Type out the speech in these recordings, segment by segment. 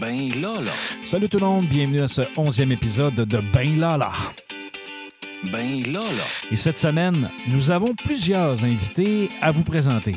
Ben là. Salut tout le monde, bienvenue à ce onzième épisode de Ben Lala. Ben là, là. Et cette semaine, nous avons plusieurs invités à vous présenter.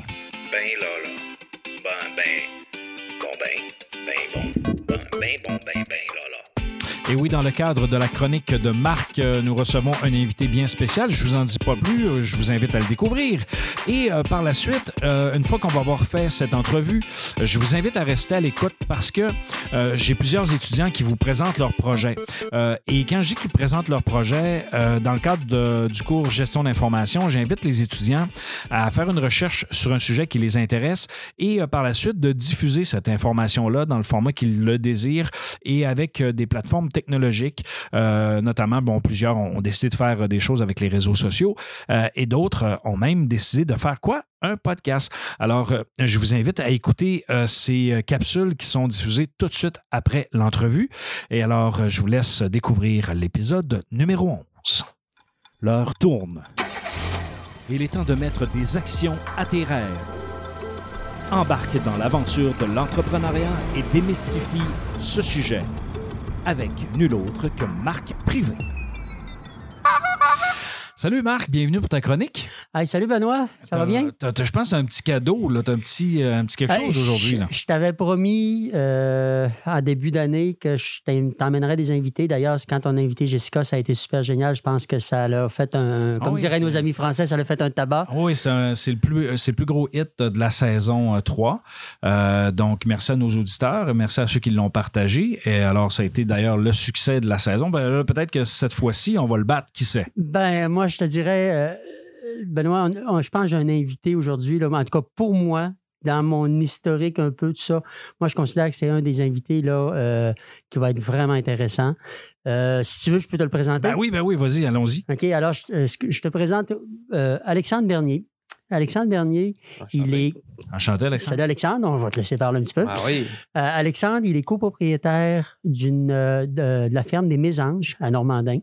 Et oui, dans le cadre de la chronique de Marc, euh, nous recevons un invité bien spécial. Je vous en dis pas plus, euh, je vous invite à le découvrir. Et euh, par la suite, euh, une fois qu'on va avoir fait cette entrevue, je vous invite à rester à l'écoute parce que euh, j'ai plusieurs étudiants qui vous présentent leur projet. Euh, et quand je dis qu'ils présentent leur projet, dans le cadre du cours Gestion d'information, j'invite les étudiants à faire une recherche sur un sujet qui les intéresse et par la suite de diffuser cette information-là dans le format qu'ils le désirent et avec des plateformes technologiques, euh, notamment, bon, plusieurs ont, décidé de faire euh, des choses avec les réseaux sociaux euh, et d'autres ont même décidé de faire quoi? Un podcast. Alors, je vous invite à écouter ces capsules qui sont diffusées tout de suite après l'entrevue. Et alors, je vous laisse découvrir l'épisode numéro 11. L'heure tourne. Il est temps de mettre des actions à tes rêves. Embarque dans l'aventure de l'entrepreneuriat et démystifie ce sujet avec nul autre que Marc Privé. Salut Marc, bienvenue pour ta chronique. Hey, salut Benoît, ça va bien? Je pense que as un petit cadeau, là. tu as un petit, euh, un petit quelque Hey, chose aujourd'hui. je- t'avais promis euh, en début d'année que je t'emmènerais des invités. D'ailleurs, quand on a invité Jessica, ça a été super génial. Je pense que ça l'a fait un, Ah comme oui, diraient nos amis français, ça l'a fait un tabac. Oui, c'est le, plus- le plus gros hit de la saison euh, 3. Euh, donc, merci à nos auditeurs, merci à ceux qui l'ont partagé. Et alors, ça a été d'ailleurs le succès de la saison. Ben, Peut-être que cette fois-ci, on va le battre, qui sait? Ben, moi, je te dirais, euh, Benoît, on- on- je pense que j'ai un invité aujourd'hui. En tout cas, pour moi, dans mon historique un peu, tout ça, moi, je considère que c'est un des invités là, euh, qui va être vraiment intéressant. Euh, si tu veux, je peux te le présenter. Ben oui, ben oui, vas-y, allons-y. OK, alors je, te présente euh, Alexandre Bernier. Alexandre Bernier, il est. Enchanté, Alexandre. Salut Alexandre, on va te laisser parler un petit peu. Ah oui. Euh, Alexandre, il est copropriétaire d'une, euh, de, de la ferme des Mésanges à Normandin.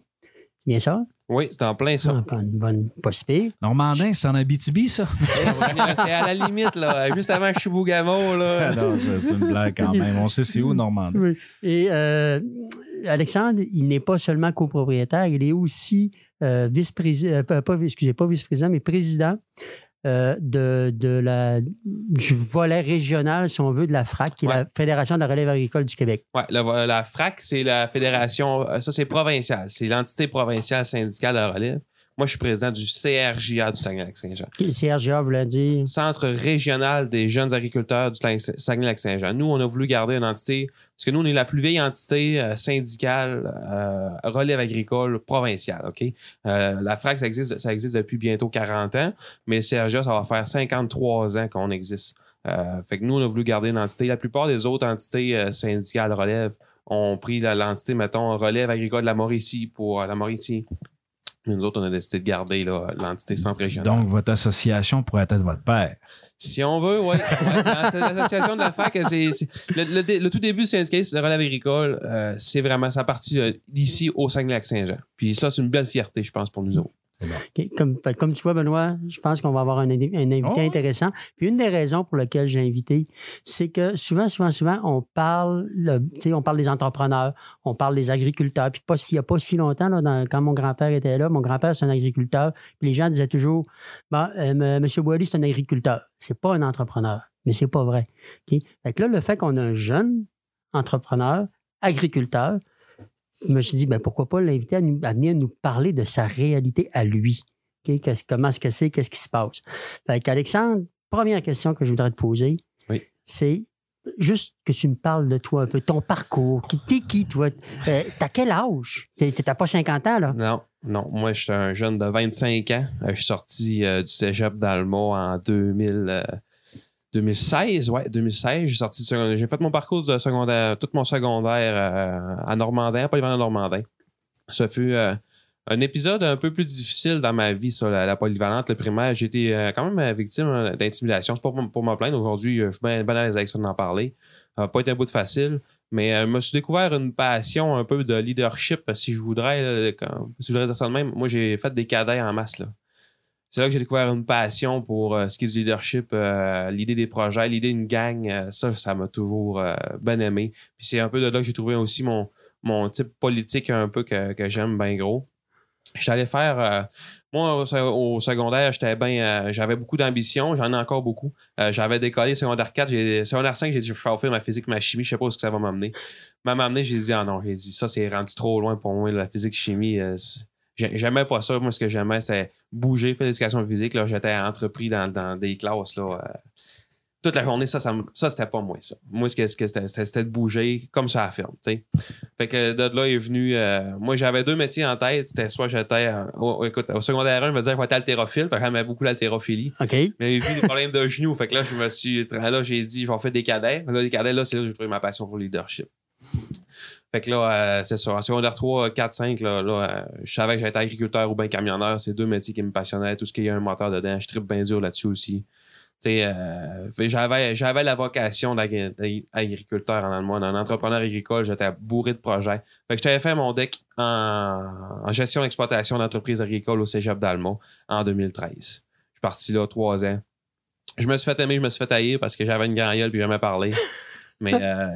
Bien ça? Oui, c'est en plein ça. Ah, pas une bonne pas si pire. Normandin, c'est en Abitibi, ça? c'est à la limite, là. Juste avant Chibougamau, là. Ah non, c'est une blague quand même. On sait c'est où, Normandin. Oui. Et euh, Alexandre, il n'est pas seulement copropriétaire, il est aussi euh, vice-président, euh, pas, pas- excusez, pas vice-président, mais président euh, de, de la, du volet régional, si on veut, de la FRAC, qui est la Fédération de la relève agricole du Québec. Ouais, la, la FRAC, c'est la fédération, euh, ça c'est provincial. C'est l'entité provinciale syndicale de relève. Moi, je suis président du CRJA du Saguenay-Lac-Saint-Jean. Le CRGA voulait dire. Centre régional des jeunes agriculteurs du Saguenay-Lac-Saint-Jean. Nous, on a voulu garder une entité, parce que nous, on est la plus vieille entité euh, syndicale euh, relève agricole provinciale. OK? Euh, la FRAC, ça existe, ça existe depuis bientôt 40 ans, mais le CRGA, ça va faire 53 ans qu'on existe. Fait que nous, on a voulu garder une entité. La plupart des autres entités syndicales relève ont pris l'entité, mettons, relève agricole de la Mauricie pour la Mauricie. Nous autres, on a décidé de garder l'entité centre régional. Donc, votre association pourrait être votre père. Si on veut, oui. L'association de la FRAC, c'est, le, le le tout début du syndicalisme de relève agricole, euh, c'est vraiment sa partie euh, d'ici au Saguenay-Lac-Saint-Jean. Puis ça, c'est une belle fierté, je pense, pour nous autres. Comme, tu vois, Benoît, je pense qu'on va avoir un, un invité Oh. intéressant. Puis une des raisons pour lesquelles j'ai invité, c'est que souvent, souvent, souvent, on parle, le- tu sais, on parle des entrepreneurs, on parle des agriculteurs. Puis pas, s'il n'y a pas si longtemps, là, dans- quand mon grand-père était là, mon grand-père, c'est un agriculteur. Puis les gens disaient toujours, bon, euh, M. Monsieur Boily, c'est un agriculteur. C'est pas un entrepreneur. Mais c'est pas vrai. OK? Fait que là, le fait qu'on a un jeune entrepreneur, agriculteur, me suis dit, ben, pourquoi pas l'inviter à, nous- à venir nous parler de sa réalité à lui? Qu'est-ce- comment est-ce que c'est, qu'est-ce qui se passe? Fait qu'Alexandre, première question que je voudrais te poser, Oui. c'est juste que tu me parles de toi un peu, ton parcours. Qui, t'es qui, toi? Euh, t'as quel âge? T'es- T'as pas 50 ans, là? Non, non. Moi, je suis un jeune de 25 ans. Euh, je suis sorti euh, du cégep d'Alma en 2000, euh, 2016. Ouais, 2016. J'ai sorti. J'ai fait mon parcours de secondaire, tout mon secondaire euh, à Normandin, à Normandin. Ça fut euh, un épisode un peu plus difficile dans ma vie, ça, la, polyvalente, le primaire. J'ai été euh, quand même victime euh, d'intimidation. C'est pas pour, me plaindre. Aujourd'hui, je suis bien, bien à l'aise avec ça d'en parler. Ça pas été un bout de facile. Mais je me suis découvert une passion un peu de leadership, si je voudrais, si je voudrais dire ça de même. Moi, j'ai fait des cadets en masse. Là. C'est là que j'ai découvert une passion pour euh, ce qui est du leadership, euh, l'idée des projets, l'idée d'une gang. euh, ça, ça m'a toujours bien aimé. Puis c'est un peu de là que j'ai trouvé aussi mon, mon type politique un peu que, que j'aime bien gros. J'étais allé faire. moi, au, se- au secondaire, j'étais bien. j'avais beaucoup d'ambition. J'en ai encore beaucoup. J'avais décollé secondaire 4. J'ai, secondaire 5, j'ai dit je vais faire ma physique, ma chimie. Je sais pas où que ça va m'amener. Mais m'amener, j'ai dit ah non, j'ai dit ça, c'est rendu trop loin pour moi, la physique, chimie. J'aimais pas ça. Moi, ce que j'aimais, c'est bouger, faire l'éducation physique. J'étais entrepris dans, dans des classes. Là, euh, toute la journée, ça, ça, c'était pas moi, ça. Moi, ce que, c'était, de bouger comme ça à la ferme, tu sais. Fait que de là est venu... euh, moi, j'avais deux métiers en tête. C'était soit j'étais... au- écoute, au secondaire 1, je me disais que j'étais haltérophile. Fait que j'aimais beaucoup l'haltérophilie. OK. Mais vu des problèmes de genoux. Fait que là, je me suis... Là, j'ai dit, je vais faire des cadets. Là, des cadets, là, c'est là que j'ai trouvé ma passion pour le leadership. Fait que là, euh, c'est ça. En secondaire 3, 4, 5, là, euh, je savais que j'étais agriculteur ou bien camionneur. C'est deux métiers qui me passionnaient. Tout ce qui a un moteur dedans, je tripe bien dur là-dessus aussi. Euh, j'avais, j'avais la vocation d'agri- d'agriculteur en moi. D'un entrepreneur agricole, j'étais bourré de projets. Fait que j'avais fait mon deck en, gestion d'exploitation d'entreprises agricoles au cégep d'Alma en 2013. Je suis parti là trois ans. Je me suis fait aimer, je me suis fait haïr parce que j'avais une grande gueule puis jamais parlé. Mais euh,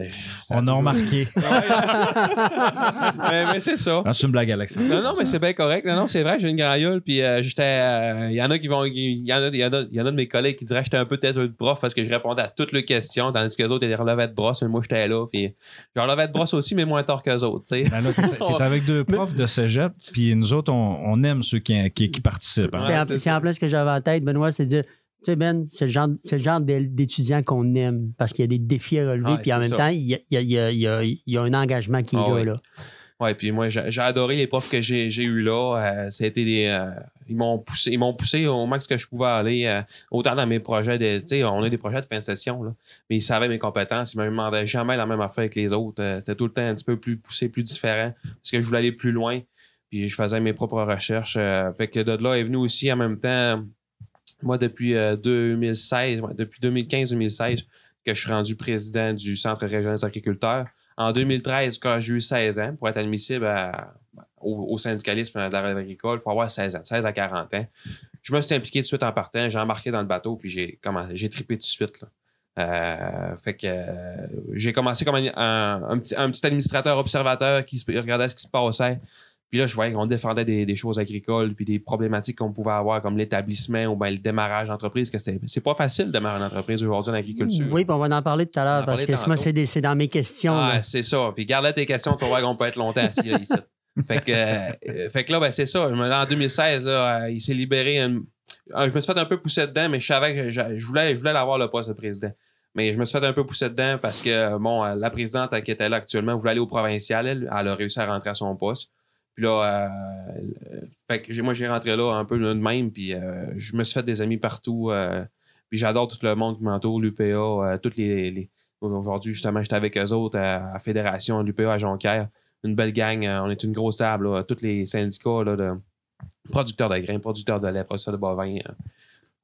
On a remarqué. mais, mais c'est ça. C'est une blague, Alexandre. Non, non, mais c'est bien correct. Non, non, c'est vrai, j'ai une gueule. Puis euh, j'étais. euh, Il y en a qui vont. Il y en a, il y en a, il y en a de mes collègues qui diraient que j'étais un peu tête de prof parce que je répondais à toutes les questions, tandis que les autres, ils relevaient de brosse, mais moi, j'étais là. Puis je relevais de brosse aussi, mais moins tard qu'eux autres, tu sais. Ben là, t'es, t'es avec deux profs de cégep, puis nous autres, on, on aime ceux qui, qui, qui participent. hein. C'est en, c'est c'est en plein ce que j'avais en tête, Benoît, c'est de dire, tu sais, Ben, c'est le genre, c'est le genre d'é- d'étudiant qu'on aime parce qu'il y a des défis à relever, puis en même ça. temps, il y a, il y a- il y a- il y a- un engagement qui est Ah là. oui. là. Ouais, puis moi, j'ai adoré les profs que j'ai eu là. Euh, ça a été des. euh, ils m'ont poussé, ils m'ont poussé au max que je pouvais aller. euh, autant dans mes projets de. Tu sais, on a des projets de fin de session, là. Mais ils savaient mes compétences. Ils me demandaient jamais la même affaire que les autres. Euh, C'était tout le temps un petit peu plus poussé, plus différent. Parce que je voulais aller plus loin. Puis je faisais mes propres recherches. fait que de là est venu aussi en même temps. Moi, depuis euh, 2016, ouais, depuis 2015-2016, que je suis rendu président du Centre régional des agriculteurs. En 2013, quand j'ai eu 16 ans, pour être admissible au, syndicalisme de la relève agricole, il faut avoir 16 ans, 16 à 40 ans. Je me suis impliqué tout de suite en partant, j'ai embarqué dans le bateau, puis j'ai commencé, j'ai trippé tout de suite. Euh, fait que euh, j'ai commencé comme un, petit, administrateur observateur qui regardait ce qui se passait. Puis là, je voyais qu'on défendait des, des choses agricoles, puis des problématiques qu'on pouvait avoir, comme l'établissement ou bien le démarrage d'entreprise, que c'est, pas facile de démarrer une entreprise aujourd'hui en agriculture. Oui, puis on va en parler tout à l'heure parce que moi, c'est, dans mes questions. Ah, c'est ça. Puis garde tes questions, tu voir qu'on peut être longtemps assis là, ici. Fait que, euh, fait que là, ben, c'est ça. En 2016, là, euh, il s'est libéré. un- je me suis fait un peu pousser dedans, mais je savais que je, voulais, je voulais l'avoir le poste de président. Mais je me suis fait un peu pousser dedans parce que, bon, euh, la présidente euh, qui était là actuellement voulait aller au provincial. Elle, elle a réussi à rentrer à son poste. Puis là, euh, fait que j'ai- moi, j'ai rentré là un peu de même. Puis euh, je me suis fait des amis partout. euh, puis j'adore tout le monde qui m'entoure, l'UPA, toutes les, les- Aujourd'hui, justement, j'étais avec eux autres à la Fédération, l'UPA à Jonquière. Une belle gang. On est une grosse table. là, tous les syndicats là, de producteurs de grains, producteurs de lait, producteurs de bovins.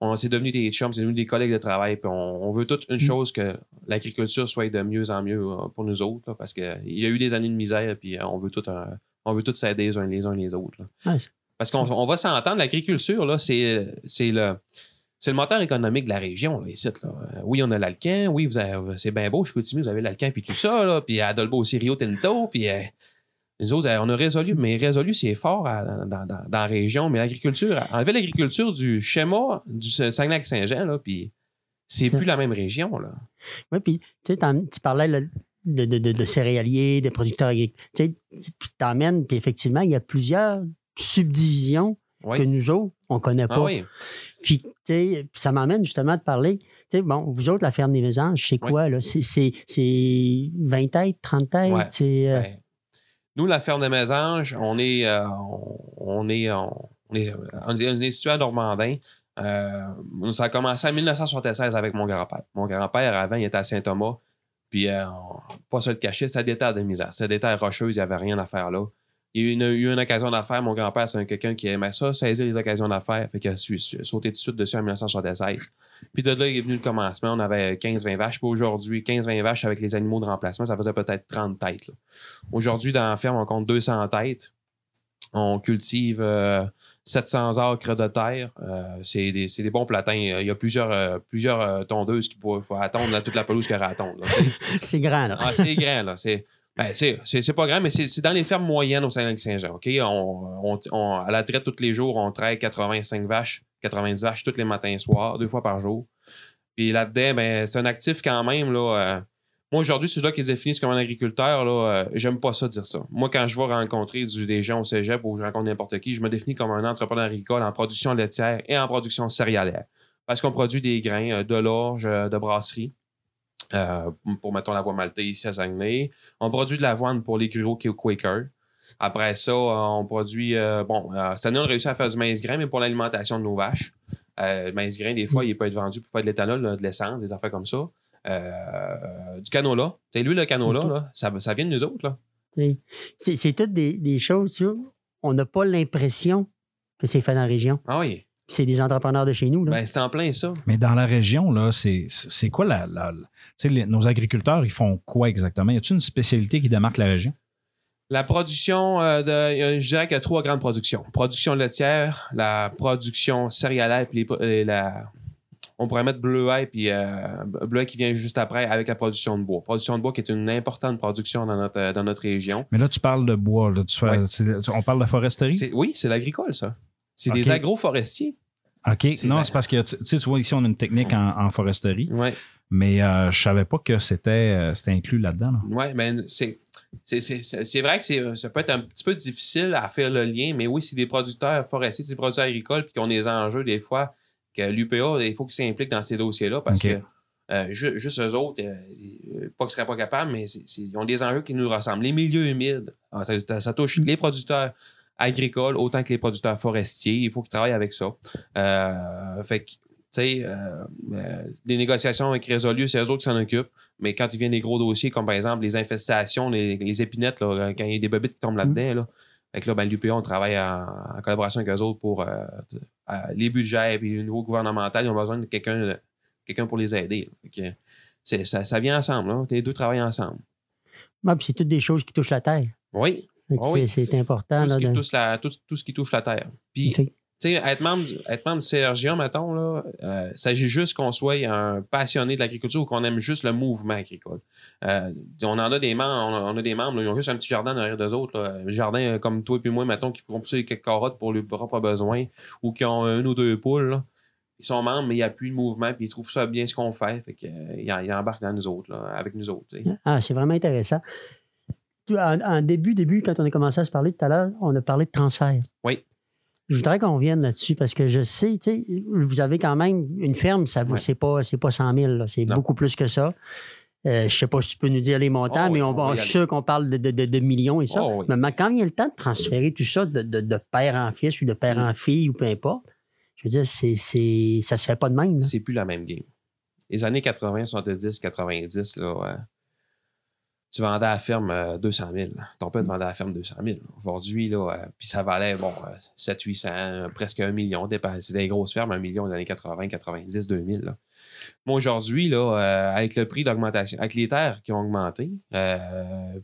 on s'est devenus des chums, c'est devenu des collègues de travail. Puis on, on veut toute une chose que l'agriculture soit de mieux en mieux pour nous autres. là, parce qu'il y a eu des années de misère, puis on veut tout, euh, on veut tous s'aider les uns les uns les autres. là. Ouais. Parce qu'on on va s'entendre, l'agriculture, là, c'est, c'est le. C'est le moteur économique de la région, là, ici. Là. Euh, Oui, on a l'Alcan. Oui, vous avez- c'est bien beau, je suis vous avez l'Alcan puis tout ça. Là. Puis à Dolbeau aussi, Rio Tinto. Puis euh, nous autres, euh, on a résolu, mais résolu, c'est fort à- dans, dans- dans- la région. Mais l'agriculture, enlever l'agriculture du schéma du Saguenay-Saint-Jean, là, puis c'est plus la même région. Là. Oui, puis tu sais, tu parlais là, de, de- de- de céréaliers, de producteurs agricoles. Tu sais, puis t'emmènes, puis effectivement, il y a plusieurs subdivisions Oui. que nous autres, on connaît pas. Ah oui. Puis, tu sais, ça m'amène justement à te parler. Tu sais, bon, vous autres, la ferme des mésanges, c'est Oui. quoi, là? C'est- C'est c'est 20 têtes, 30 têtes? Ouais. C'est. euh, Ouais. Nous, la ferme des Mésanges, on est, euh, on, est, on, est, on est- on est situé à Normandin. Euh, ça a commencé en 1976 avec mon grand-père. Mon grand-père, avant, il était à Saint-Thomas. Puis, euh, pas se le cacher, c'était des terres de misère. C'était des terres rocheuses, il n'y avait rien à faire là. Il y a eu une, occasion d'affaires. Mon grand-père, c'est un- quelqu'un qui aimait ça, saisir les occasions d'affaires. Fait qu'il a su- su- sauté de suite dessus en 1976. Puis de là, il est venu le commencement. On avait 15-20 vaches. Puis aujourd'hui, 15-20 vaches avec les animaux de remplacement, ça faisait peut-être 30 têtes. Aujourd'hui, dans la ferme, on compte 200 têtes. On cultive euh, 700 acres de terre. Euh, c'est des, c'est des bons platins. Il y a plusieurs, euh, plusieurs euh, tondeuses qui faut attendre là, toute la pelouse à attendre. là. C'est grand, là. Ah, c'est grand, là. C'est, ben, c'est, c'est, c'est pas grand, mais c'est, c'est dans les fermes moyennes au Saint-Saint-Jean. OK? On, on, on- à la traite, tous les jours, on traite 85 vaches, 90 vaches tous les matins et soirs, deux fois par jour. Puis là-dedans, ben, c'est un actif quand même, là. Moi, aujourd'hui, c'est là qu'ils se définissent comme un agriculteur, là, euh, j'aime pas ça dire ça. Moi, quand je vais rencontrer du, des gens au cégep ou je rencontre n'importe qui, je me définis comme un entrepreneur agricole en production laitière et en production céréalière. Parce qu'on produit des grains, euh, de l'orge, euh, de brasserie. euh, pour, mettons, la voie maltais ici à Saguenay. On produit de l'avoine pour les gruaux qui est au Quaker. Après ça, on produit. euh, bon, cette année, on a réussi à faire du maïs grain, mais pour l'alimentation de nos vaches. Le maïs grain, des fois, il peut être vendu pour faire de l'éthanol, de l'essence, des affaires comme ça. Euh, du canola. Tu sais, lui, le canola, là, ça, ça vient de nous autres. Là. C'est- toutes des, des choses, tu vois, on n'a pas l'impression que c'est fait dans la région. Ah oui, C'est des entrepreneurs de chez nous. Là. ben, c'est en plein ça. Mais dans la région, là, c'est quoi la. la- la- tu sais, les- nos agriculteurs, ils font quoi exactement? Y a-t-il une spécialité qui démarque la région? La production, euh, de, je dirais qu'il y a trois grandes productions. Production laitière, la production céréalière, les- et la, on pourrait mettre bleuet, puis euh, bleuet qui vient juste après avec la production de bois. Production de bois qui est une importante production dans notre, dans notre région. Mais là, tu parles de bois. Là, tu fais- Ouais. c'est- on parle de foresterie? Oui, c'est l'agricole, ça. C'est des agroforestiers. OK. Non, c'est parce que, tu sais, tu vois, ici, on a une technique en, en foresterie, Ouais. mais euh, je savais pas que c'était euh, c'était inclus là-dedans. là. Oui, mais c'est. C'est, c'est- c'est- c'est vrai que c'est, ça peut être un petit peu difficile à faire le lien, mais oui, c'est des producteurs forestiers, c'est des producteurs agricoles, puis qui ont des enjeux des fois que l'UPA, il faut qu'ils s'impliquent dans ces dossiers-là parce que euh, ju- juste eux autres, euh, euh, pas qu'ils seraient pas capables, mais ils ont des enjeux qui nous ressemblent. Les milieux humides, ah, ça, ça touche les producteurs agricoles autant que les producteurs forestiers. Il faut qu'ils travaillent avec ça. Euh, fait que, tu sais, les négociations avec Résolu, c'est eux autres qui s'en occupent. Mais quand il vient des gros dossiers, comme par exemple les infestations, les, les épinettes, là, quand il y a des bobites qui tombent là-dedans, là, fait que là, ben, l'UPA, on travaille en, en collaboration avec eux autres pour euh, les budgets et puis le niveau gouvernemental, ils ont besoin de quelqu'un quelqu'un pour les aider. ça, ça vient ensemble. Là. Les deux travaillent ensemble. C'est toutes des choses qui touchent la terre. Oui, Ah oui. c'est- important. tout ce, là, de- la, tout, tout ce qui touche la terre. Puis, sais, être membre, être membre du CRGA, mettons, là, euh, il s'agit juste qu'on soit un passionné de l'agriculture ou qu'on aime juste le mouvement agricole. Euh, on en a des membres, on a, a des membres, là, ils ont juste un petit jardin derrière d'eux autres. là. Un jardin euh, comme toi et moi, mettons, qui pourront pousser quelques carottes pour leurs propres besoins ou qui ont un ou deux poules. là. Ils sont membres, mais ils appuient le mouvement puis ils trouvent ça bien ce qu'on fait. Fait euh, ils, en- ils embarquent dans nous autres, là, avec nous autres. Ah, c'est vraiment intéressant. En début, début, quand on a commencé à se parler tout à l'heure, on a parlé de transfert. Oui. Je voudrais qu'on revienne là-dessus parce que je sais, tu sais, vous avez quand même une ferme, ça vous, c'est pas, c'est pas 100 000, là, c'est beaucoup plus que ça. Euh, je sais pas si tu peux nous dire les montants, Oh, mais on, y je suis sûr qu'on parle de, de- de- millions et ça. Oh, oui. Mais quand vient le temps de transférer tout ça de, de- père en fils ou de père Mm. en fille ou peu importe, je veux dire, c'est, c'est, ça se fait pas de même. c'est plus la même game. Les années 80, 70, 90, là, tu vendais à la ferme euh, 200 000. Ton père te vendait à la ferme 200 000. Aujourd'hui, là, euh, puis ça valait, bon, euh, 7 800, euh, presque un million. dépend- C'est des grosses fermes, un million dans les années 80, 90, 2000. Là. Moi, aujourd'hui, là, euh, avec le prix d'augmentation, avec les terres qui ont augmenté, euh,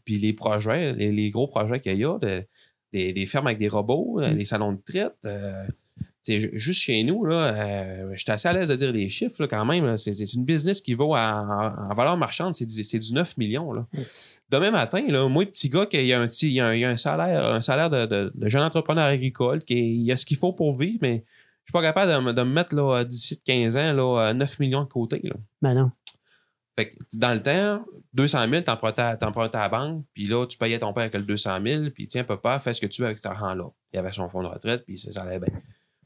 puis les projets, les, les gros projets qu'il y a, de- des, des fermes avec des robots, euh, les salons de traite, euh, juste chez nous, là, euh, je suis assez à l'aise de dire les chiffres là, quand même. C'est, une business qui vaut en, valeur marchande, c'est du, c'est du 9 millions. Là. Demain matin, là, moi, petit gars, qui a un, petit, il a un, il a un salaire, un salaire de, de- de jeune entrepreneur agricole, qui il a ce qu'il faut pour vivre, mais je suis pas capable de, me- de me mettre là, d'ici 15 ans là, 9 millions de côté. Là. Ben non. Fait que dans le temps, 200 000, t'empruntais à, à la banque, puis là, tu payais ton père avec le 200 000, puis tiens, papa, fais ce que tu veux avec cet argent-là. Il avait son fonds de retraite, puis ça allait bien.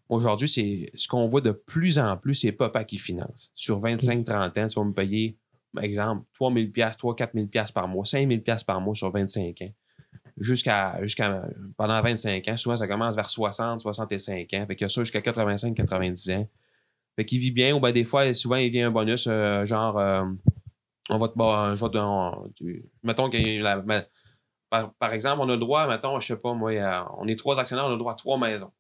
Aujourd'hui, c'est ce qu'on voit de plus en plus, c'est papa qui finance. Sur 25-30 ans, tu vas me payer, par exemple, 3 000 3 4 000 par mois, 5 000 par mois sur 25 ans. Jusqu'à, jusqu'à, pendant 25 ans, souvent, ça commence vers 60, 65 ans. Fait qu'il y a ça jusqu'à 85, 90 ans. Fait qu'il vit bien, ou bien des fois, souvent, il vient un bonus, euh, genre, euh, on va te, bon, je vais te- on- tu- mettons qu'il y a la- ma- par, par exemple, on a le droit, mettons, je sais pas, moi, à- on est trois actionnaires, on a le droit à trois maisons.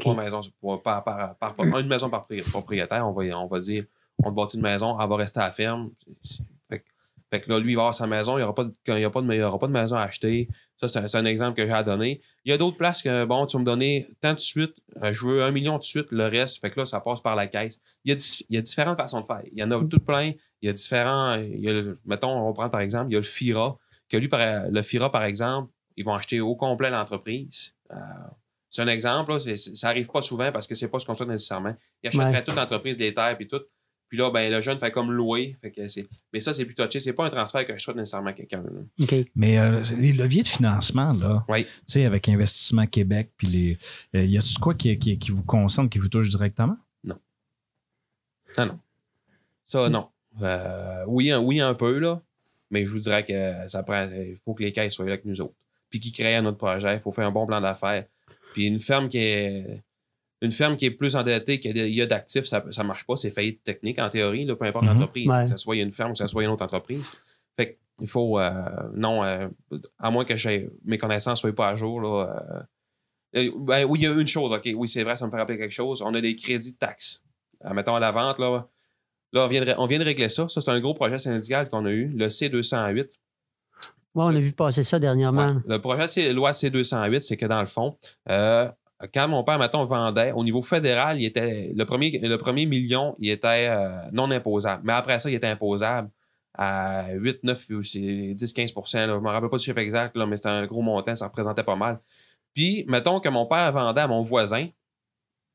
Trois maisons, pour- par, par, par- par- une maison par pri- propriétaire, on va, on va dire, on te bâtit une maison, elle va rester à la ferme. Fait que Fait que là, lui, il va avoir sa maison, il n'y aura, pas de- il y aura, pas de- il y aura pas de maison à acheter. Ça, c'est un, exemple que j'ai à donner. Il y a d'autres places que, bon, tu vas me donner tant de suite, euh, je veux un million de suite, le reste, fait que là, ça passe par la caisse. Il y a, il y a différentes façons de faire. Il y en a tout plein. Il y a différents. Il y a le- mettons, on prend par exemple, il y a le FIRA, que lui, par- le FIRA, par exemple, ils vont acheter au complet l'entreprise. Euh, c'est un exemple, là, c'est- c'est- ça arrive pas souvent parce que c'est pas ce qu'on souhaite nécessairement. Ils achèteraient Ouais. toute l'entreprise, les terres puis tout. Puis là, ben, le jeune fait comme louer. Fait que c'est... Mais ça, c'est plus touché. C'est pas un transfert que je souhaite nécessairement à quelqu'un. là. OK. Mais euh, les leviers de financement, là, Oui. tu sais, avec Investissement Québec, puis les. euh, y a-tu quoi qui, qui, qui vous concerne, qui vous touche directement? Non, non. Ça, non. Euh, oui, un, oui, un peu, là. Mais je vous dirais que ça prend. Il faut que les caisses soient là avec nous autres. Puis qu'ils créent notre projet. Il faut faire un bon plan d'affaires. Puis une ferme qui est. Une ferme qui est plus endettée qu'il y a- d'actifs, ça ne marche pas. C'est faillite technique en théorie, là, peu importe Mhm. l'entreprise. Ouais. Que ce soit une ferme ou que ce soit une autre entreprise. Fait qu'il faut. euh, non, euh, à moins que mes connaissances ne soient pas à jour, là. euh, ben, oui, il y a une chose, OK. Oui, c'est vrai, ça me fait rappeler quelque chose. On a des crédits de taxes. Mettons à la vente, là. Là, on vient, de, on vient de régler ça. Ça, c'est un gros projet syndical qu'on a eu, le C208. Ouais, on a vu passer ça dernièrement. Ouais. Le projet C- loi C208, c'est que dans le fond, euh, quand mon père, mettons, vendait, au niveau fédéral, il était, le, premier, le premier million, il était euh, non imposable. Mais après ça, il était imposable à 8, 9, puis aussi 10, 15 là. Je ne me rappelle pas du chiffre exact, là, mais c'était un gros montant, ça représentait pas mal. Puis, mettons que mon père vendait à mon voisin,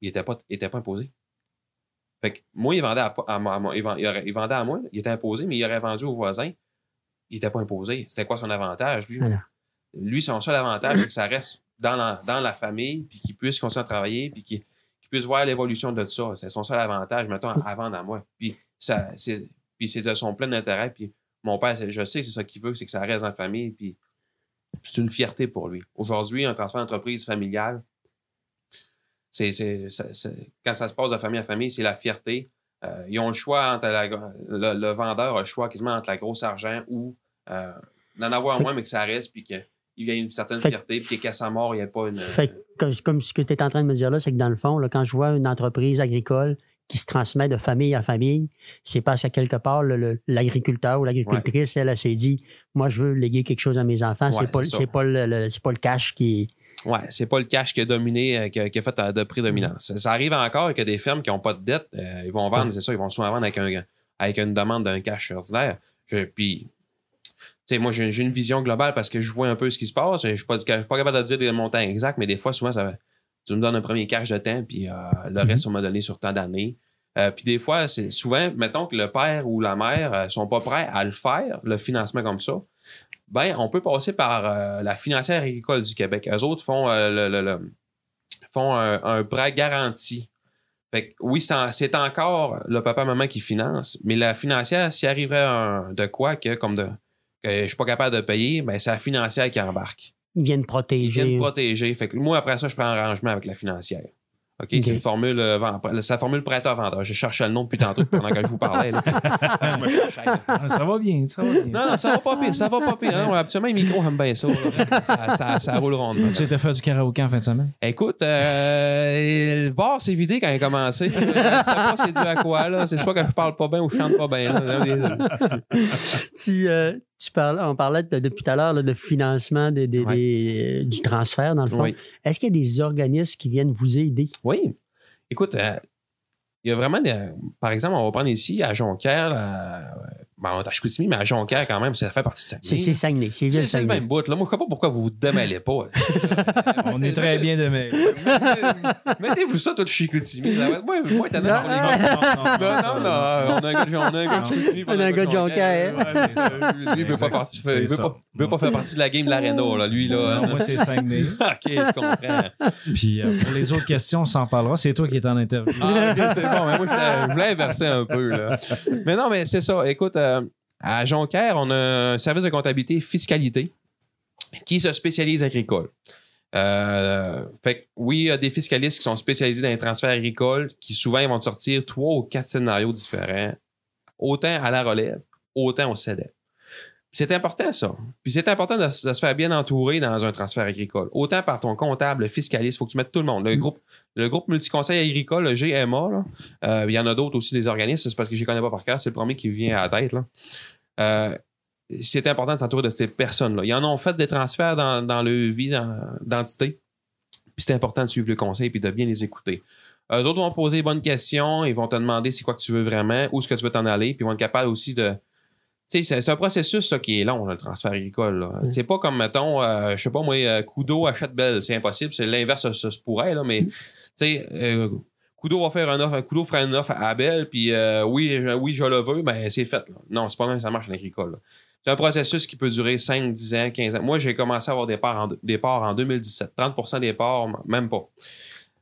il n'était pas, il était pas imposé. Fait que moi, il vendait à, à moi- à moi- il vend- il aurait- il vendait à moi, il était imposé, mais il aurait vendu au voisin, il n'était pas imposé. C'était quoi son avantage, lui? Voilà. Lui, son seul avantage, c'est que ça reste dans la, dans la famille, puis qu'il puisse continuer à travailler, puis qu'il puisse voir l'évolution de ça. C'est son seul avantage, mettons, à vendre à moi. Puis, ça, c'est, puis c'est de son plein intérêt. Puis mon père, je sais que c'est ça qu'il veut, c'est que ça reste dans la famille. Puis c'est une fierté pour lui. Aujourd'hui, un transfert d'entreprise familiale, c'est- quand ça se passe de famille à famille, c'est la fierté. Euh, ils ont le choix entre la- le, le vendeur a le choix quasiment entre la grosse argent ou euh, d'en avoir moins, mais que ça reste, puis qu'il y a une certaine Fait- fierté, puis qu'à sa mort, il n'y a pas une. Fait comme, comme ce que tu es en train de me dire là, c'est que dans le fond, là, quand je vois une entreprise agricole qui se transmet de famille à famille, c'est parce qu'à quelque part, l'agriculteur ou l'agricultrice, elle, elle, s'est dit Moi, je veux léguer quelque chose à mes enfants. Ouais, c'est pas, pas, le, pas le cash qui. Ouais, c'est pas le cash qui a dominé, euh, qui a, qui a fait euh, de prédominance. Ça arrive encore que des fermes qui n'ont pas de dette, euh, ils vont vendre, c'est ça, ils vont souvent vendre avec, un, avec une demande d'un cash ordinaire. Je- puis, tu sais, moi, j'ai une vision globale parce que je vois un peu ce qui se passe. Je ne suis pas, pas capable de dire des montants exacts, mais des fois, souvent, ça, tu me donnes un premier cash de temps, puis euh, le reste, on m'a donné sur tant d'années. Euh, puis des fois, c'est souvent, mettons que le père ou la mère ne sont pas prêts à le faire, le financement comme ça. Ben, on peut passer par euh, la financière agricole du Québec. Eux autres font, euh, le, le- le- font un, un prêt garanti. Fait que oui, c'est, en- c'est encore le papa-maman qui finance, mais la financière, s'il arriverait un, de quoi que, comme de, que je suis pas capable de payer, ben, c'est la financière qui embarque. Ils viennent Ils protéger. viennent protéger. Fait que moi, après ça, je prends un arrangement avec la financière. OK? OK. C'est une formule, euh, c'est la formule prêteur-vendeur. Je cherchais le nom depuis tantôt pendant que je vous parlais. là. je me cherchais. Ça va bien, ça va bien. Non, non, ça va pas pire, ça va pas pire. Non, habituellement, les micros aiment bien ça. là. Ça, ça, ça roule rondement. Tu étais faire du karaoké en fin de semaine? Écoute, euh, le bar s'est vidé quand il a commencé. Je sais pas c'est dû à quoi. là. C'est soit que je parle pas bien ou je chante pas bien. là. tu, euh, tu parles, on parlait de- depuis tout à l'heure de financement des- des- Ouais. des- du transfert, dans le fond. Oui. Est-ce qu'il y a des organismes qui viennent vous aider? Oui. Écoute, euh, il y a vraiment, des- par exemple, on va prendre ici à Jonquière, là, ben, on est à Chicoutimi, mais à Jonquière quand même, ça fait partie de C'est Saguenay. c'est Saguenay, c'est C'est ville c'est le même bout. Là. Moi, je sais pas pourquoi vous vous démêlez pas. On est très bien demain. Mettez-vous ça, tout Chicoutimi. Ça va être moins, moins étonnant Non, pour les gars. Non, non, non. On a un gars de, on a un gars de Chicoutimi. On a un gars de Jonquière. Lui, il veut pas partir- C'est il veut pas- il veut pas faire partie de la game de l'Arena, là, lui, là. Non, moi, c'est Saguenay. OK, je comprends. Puis euh, pour les autres questions, on s'en parlera. C'est toi qui es en interview. Ah, ok, c'est bon. Mais moi, je voulais, inverser un peu. Là. Mais non, mais c'est ça. Écoute, euh, à Jonquière, on a un service de comptabilité fiscalité qui se spécialise agricole. Euh, fait que oui, il y a des fiscalistes qui sont spécialisés dans les transferts agricoles qui souvent vont sortir trois ou quatre scénarios différents, autant à la relève, autant au CEDEP. C'est important, ça. Puis c'est important de, se de se faire bien entourer dans un transfert agricole. Autant par ton comptable, le fiscaliste, il faut que tu mettes tout le monde. Le groupe, le groupe multiconseil agricole, le GMA, là, euh, il y en a d'autres aussi, des organismes, c'est parce que je ne connais pas par cœur, c'est le premier qui vient à la tête. Là. Euh, c'est important de s'entourer de ces personnes-là. Ils en ont fait des transferts dans, dans leur vie d'entité. Puis c'est important de suivre le conseil puis de bien les écouter. Eux autres vont poser les bonnes questions, ils vont te demander c'est quoi que tu veux vraiment, où est-ce que tu veux t'en aller, puis ils vont être capables aussi de. C'est- un processus là, qui est long, là, le transfert agricole. là. C'est pas comme, mettons, euh, je sais pas, moi, euh, Kudo achète Belle. C'est impossible. C'est l'inverse, ça, se pourrait, là, mais, tu sais, euh, Kudo va faire un offre, Kudo fera une offre à Belle, puis euh, oui, je- oui, je le veux, ben c'est fait. là. Non, c'est pas même ça marche en agricole. C'est un processus qui peut durer 5, 10 ans, 15 ans. Moi, j'ai commencé à avoir des parts en, des parts en 2017. 30% des parts, même pas.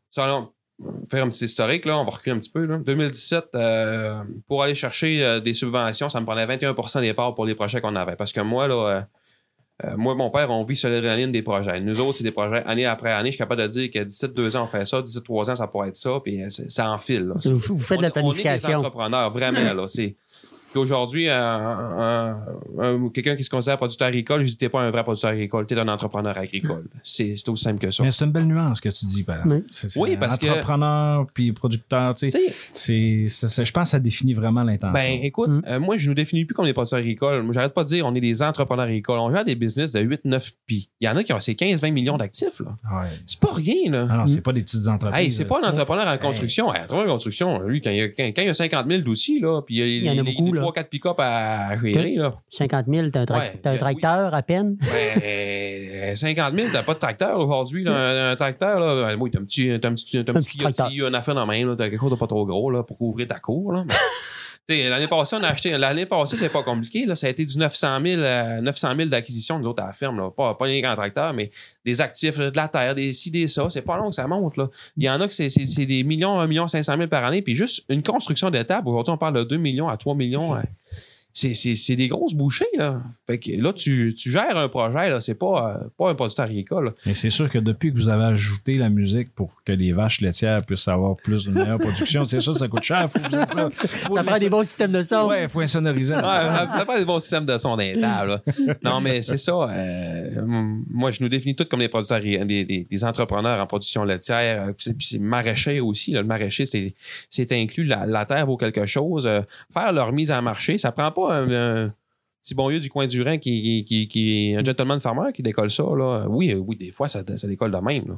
Ça, là, faire un petit historique, là, on va reculer un petit peu. Là. 2017, euh, pour aller chercher euh, des subventions, ça me prenait 21% des parts pour les projets qu'on avait. Parce que moi, là, euh, moi et mon père, on vit sur l'adrénaline des projets. Nous autres, c'est des projets année après année. Je suis capable de dire que 17, 2 ans, on fait ça, 17, 3 ans, ça pourrait être ça, puis ça enfile. là. Vous, vous faites de la On- On est des planification. entrepreneurs, vraiment. Là, c'est... Puis Aujourd'hui, euh, un- un- quelqu'un qui se considère producteur agricole, je dis t'es pas un vrai producteur agricole, t'es un entrepreneur agricole. C'est, c'est aussi simple que ça. Mais c'est une belle nuance que tu dis, par exemple. Oui. C'est- c'est Oui, parce que- Entrepreneur puis producteur, tu Tu sais, je pense que ça définit vraiment l'intention. Ben, écoute, Mm. euh, moi, je nous définis plus comme des producteurs agricoles. Moi, j'arrête pas de dire on est des entrepreneurs agricoles. On gère des business de 8, 9 pi. Il y en a qui ont ces 15, 20 millions d'actifs, là. Ouais. C'est pas rien, là. Ah non, c'est pas des petites entreprises. Hey, c'est pas un entrepreneur en construction. Hey, entrepreneur en construction, lui, quand il y a, quand, quand il y a 50 000 d'outils, là, puis il y a, Il y en a les, beaucoup, là. 3-4 pick-up à gérer, là. 50 000, t'as un, tra- Ouais, t'as un oui. tracteur à peine? Ben, 50 000, t'as pas de tracteur aujourd'hui. là. Un, un tracteur, là, ben, oui, t'as un petit, t'as un petit, un petit une affaire dans la main, t'as quelque chose de pas trop gros là, pour couvrir ta cour. Là. Mais, l'année passée, on a acheté. L'année passée, c'est pas compliqué. Là, ça a été du 900 000, euh, 900 000 d'acquisition, nous autres, à la ferme. Là. Pas, pas les grands tracteurs, mais des actifs, de la terre, des ci, des ça. C'est pas long que ça monte. Là. Il y en a que c'est, des millions, 1 million 500 000 par année. Puis juste une construction d'étape. Aujourd'hui, on parle de 2 millions à 3 millions. euh, c'est, c'est, c'est des grosses bouchées, là. Fait que là, tu, tu gères un projet, là. C'est pas, euh, pas un producteur agricole. là. Mais c'est sûr que depuis que vous avez ajouté la musique pour que les vaches laitières puissent avoir plus de meilleure production, c'est sûr que ça coûte cher. Faut ça. Faut Ça les- prend des bons systèmes de son. Ouais, il faut insonoriser. Ouais, ça ça prend des bons systèmes de son d'intable. Non, mais c'est ça. euh, moi, je nous définis tous comme des producteurs, des, des- des entrepreneurs en production laitière. euh, Puis c'est- puis c'est maraîcher aussi. là. Le maraîcher, c'est c'est inclus. La, la terre vaut quelque chose. Euh, faire leur mise en marché, ça prend pas un, un petit bon vieux du coin du Rhin qui, qui, qui est un gentleman farmer qui décolle ça. Là. Oui, euh, oui, des fois, ça, ça décolle de même. là.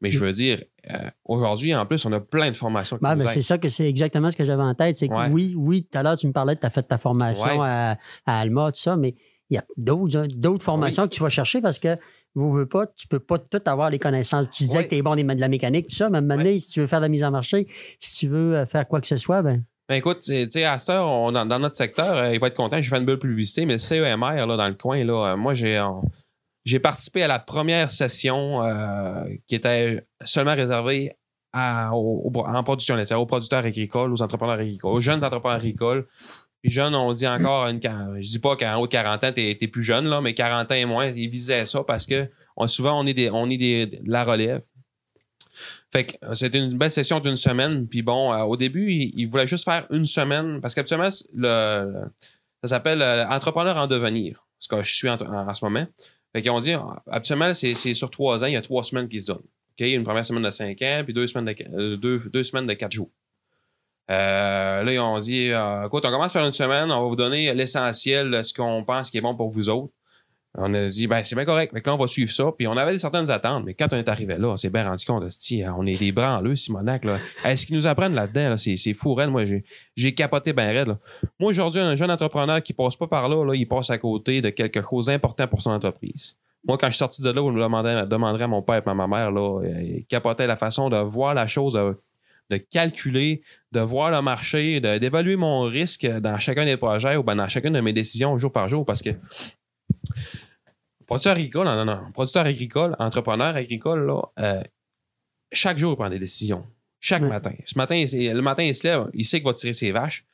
Mais je veux dire, euh, aujourd'hui, en plus, on a plein de formations ben, aident. c'est ça que c'est exactement ce que j'avais en tête. C'est que Ouais. oui, oui, tout à l'heure, tu me parlais de tu as fait ta formation Ouais. à, à Alma, tout ça, mais il y a d'autres, formations que tu vas chercher parce que vous veux pas, tu peux pas tout avoir les connaissances. Tu disais Ouais. que tu es bon de la mécanique, tout ça, mais maintenant, si tu veux faire de la mise en marché, si tu veux euh, faire quoi que ce soit, ben, Ben écoute, tu sais, à cette heure, on- dans, notre secteur, euh, il va être content. Je fais une belle publicité, mais le CEMR, là, dans le coin, là, euh, moi, j'ai participé à la première session euh, qui était seulement réservée à, aux- aux- en production laitière, aux producteurs agricoles, aux entrepreneurs agricoles, aux jeunes entrepreneurs agricoles. Puis jeunes, on dit encore, une, je dis pas qu'en haut de 40 ans, t'es es plus jeune, là, mais 40 ans et moins, ils visaient ça parce que souvent, on est, des, on est des, de la relève. Fait que euh, c'était une belle session d'une semaine. Puis bon, euh, au début, il, il voulait juste faire une semaine parce qu'habituellement, le, ça s'appelle euh, entrepreneur en devenir, ce que je suis en, ce moment. Fait qu'ils ont dit, habituellement, c'est sur trois ans, il y a trois semaines qui se donnent. Une première semaine de cinq ans, puis deux semaines de, deux, deux semaines de quatre jours. Là, ils ont dit, écoute, on commence par une semaine, on va vous donner l'essentiel, ce qu'on pense qui est bon pour vous autres. On a dit, ben, c'est bien correct. Fait que là, on va suivre ça. Puis on avait certaines attentes, mais quand on est arrivé là, on s'est bien rendu compte, esti, on est des branleux, Simonac, là. Est-ce qu'ils nous apprennent là-dedans, là? C'est, c'est fou, raide. Moi, j'ai, j'ai capoté bien raide, là. Moi, aujourd'hui, un jeune entrepreneur qui passe pas par là, là, il passe à côté de quelque chose d'important pour son entreprise. Moi, quand je suis sorti de là, je me demanderais à mon père et à ma mère, là, il capotait la façon de voir la chose, de, de calculer, de voir le marché, de- d'évaluer mon risque dans chacun des projets ou ben dans chacune de mes décisions jour par jour parce que producteur agricole, non, non, non, producteur agricole, entrepreneur agricole, là, euh, chaque jour, il prend des décisions. Chaque Ouais. matin. Ce matin, il- le matin, il se lève, il sait qu'il va tirer ses vaches.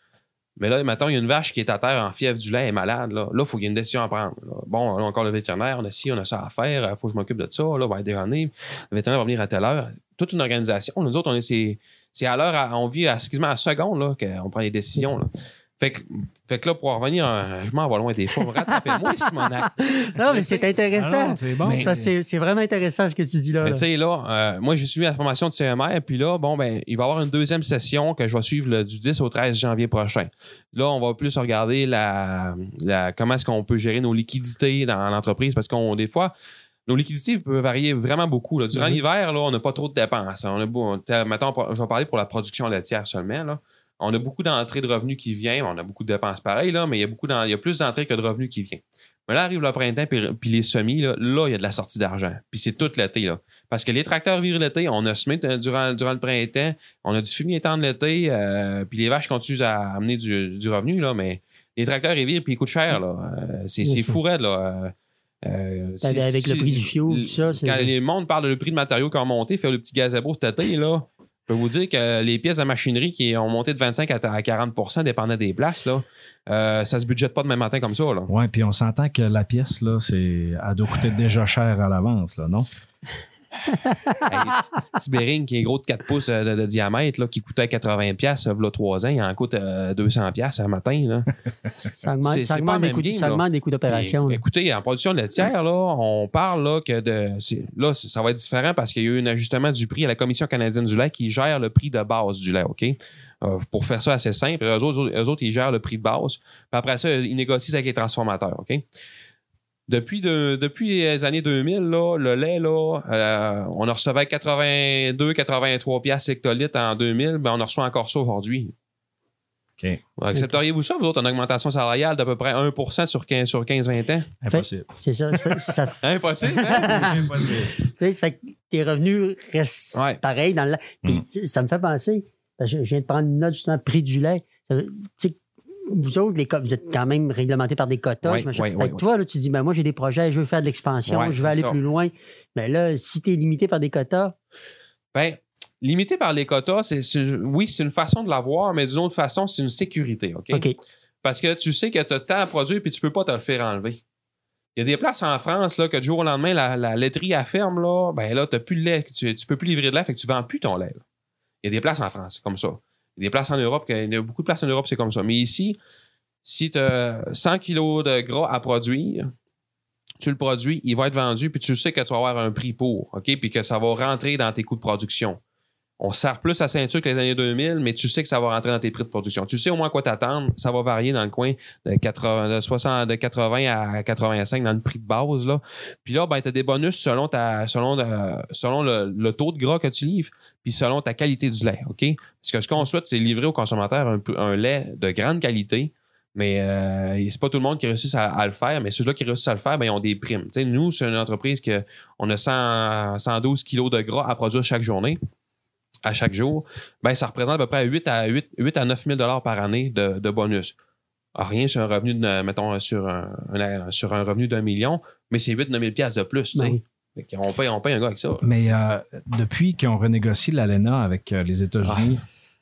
Mais là, maintenant, il y a une vache qui est à terre en fièvre du lait, elle est malade. Là, il faut qu'il y ait une décision à prendre. là. Bon, là, encore le vétérinaire, on a ci, on a ça à faire, il faut que je m'occupe de ça. Là, on va déjeuner. Le vétérinaire va venir à telle heure. Toute une organisation. Nous autres, on est, c'est, à l'heure, à- on vit à, excuse-moi, à seconde là, qu'on prend les décisions. Là. Fait que, fait que là, pour en revenir, euh, je m'en vais loin des fois. Rattrapez-moi, Simonac. Non, mais c'est Ah intéressant. non, c'est bon. C'est vraiment intéressant ce que tu dis là. Mais tu sais, là, euh, moi, j'ai suivi la formation de CMR, puis là, bon, ben, il va y avoir une deuxième session que je vais suivre du 10 au 13 janvier prochain. Là, on va plus regarder la, la- comment est-ce qu'on peut gérer nos liquidités dans l'entreprise, parce qu'on, des fois, nos liquidités peuvent varier vraiment beaucoup. là. Durant l'hiver, là, on n'a pas trop de dépenses. On a mettons, je vais parler pour la production laitière seulement. Là. On a beaucoup d'entrées de revenus qui viennent. On a beaucoup de dépenses pareilles, là, mais il y a, beaucoup il y a plus d'entrées que de revenus qui viennent. Mais là arrive le printemps, puis, puis les semis, là, là, il y a de la sortie d'argent. Puis c'est tout l'été. Là. Parce que les tracteurs virent l'été, on a semé durant, durant le printemps, on a du fumier tendre l'été, euh, puis les vaches continuent à amener du, du revenu, là, mais les tracteurs, ils virent, puis ils coûtent cher. Là. Euh, c'est c'est fou raide, là. Euh, Avec le prix du fioul, tout ça, Quand les monde parle de le prix de matériaux qui ont monté, faire le petit gazebo cet été, là, je peux vous dire que les pièces de machinerie qui ont monté de 25 à à 40% dépendant des places, là, euh, ça se budgète pas demain matin comme ça. Oui, puis on s'entend que la pièce, là, c'est, elle doit coûter déjà cher à l'avance, là, non? Bearing qui est gros de 4 pouces euh, de, de diamètre, là, qui coûtait 80 pièces il y a 3 ans, il en coûte euh, 200 pièces un matin. Là. Ça augmente, ça des coûts, des d'opération. Écoutez, en production laitière, là, on parle là, que de. Là, ça va être différent parce qu'il y a eu un ajustement du prix à la Commission canadienne du lait qui gère le prix de base du lait, OK? Euh, pour faire ça assez simple, eux autres, eux autres, ils gèrent le prix de base. Puis après ça, ils négocient avec les transformateurs, OK? Depuis, de- depuis les années 2000, là, le lait, là, euh, on en recevait 82, 83 piastres hectolitres en 2000, ben on en reçoit encore ça aujourd'hui. OK. Accepteriez-vous ça, vous autres, une augmentation salariale d'à peu près 1 sur 15 sur 15-20 ans? Impossible. C'est ça. Ça Impossible, hein? Impossible. tu sais, ça fait que tes revenus restent Ouais. pareils dans le lait. Puis ça me fait penser, parce que je je viens de prendre une note justement prix du lait. Tu sais, vous autres, les, vous êtes quand même réglementés par des quotas. Ouais, que toi, là, tu dis, ben, moi, j'ai des projets, je veux faire de l'expansion, je veux aller ça. plus loin. Mais là, si tu es limité par des quotas, Ben, limité par les quotas, c'est, oui, c'est une façon de l'avoir, mais d'une autre façon, c'est une sécurité, OK? Parce que tu sais que tu as tant à produire puis tu peux pas te le faire enlever. Il y a des places en France là, que du jour au lendemain, la, la laiterie elle ferme, là, ben là, tu n'as plus de lait, tu, tu peux plus livrer de lait, fait que tu vends plus ton lait. là. Il y a des places en France, c'est comme ça. Des places en Europe, il y a beaucoup de places en Europe, c'est comme ça. Mais ici, si tu as 100 kilos de gras à produire, tu le produis, il va être vendu, puis tu sais que tu vas avoir un prix pour, OK? Puis que ça va rentrer dans tes coûts de production. On serre plus à ceinture que les années 2000, mais tu sais que ça va rentrer dans tes prix de production. Tu sais au moins quoi t'attendre. Ça va varier dans le coin de 80, de 60, de 80 à 85 dans le prix de base. Là. Puis là, ben, tu as des bonus selon, ta, selon, euh, selon le, taux de gras que tu livres, puis selon ta qualité du lait. OK? Parce que ce qu'on souhaite, c'est livrer au consommateur un, lait de grande qualité. Mais euh, c'est pas tout le monde qui réussit à, à le faire, mais ceux-là qui réussissent à le faire, ben, ils ont des primes. Tu sais, nous, c'est une entreprise que on a 100, 112 kilos de gras à produire chaque journée à chaque jour, ben, ça représente à peu près 8 à, 8, 8 à 9 000 par année de, de bonus. Alors, rien sur un revenu, de, mettons, sur un, un- sur un revenu d'un million, mais c'est 8 9 000 piastres de plus. Ben oui. Qu'on paye, on paye un gars avec ça. Mais euh, depuis qu'on renégocie l'ALENA avec euh, les États-Unis,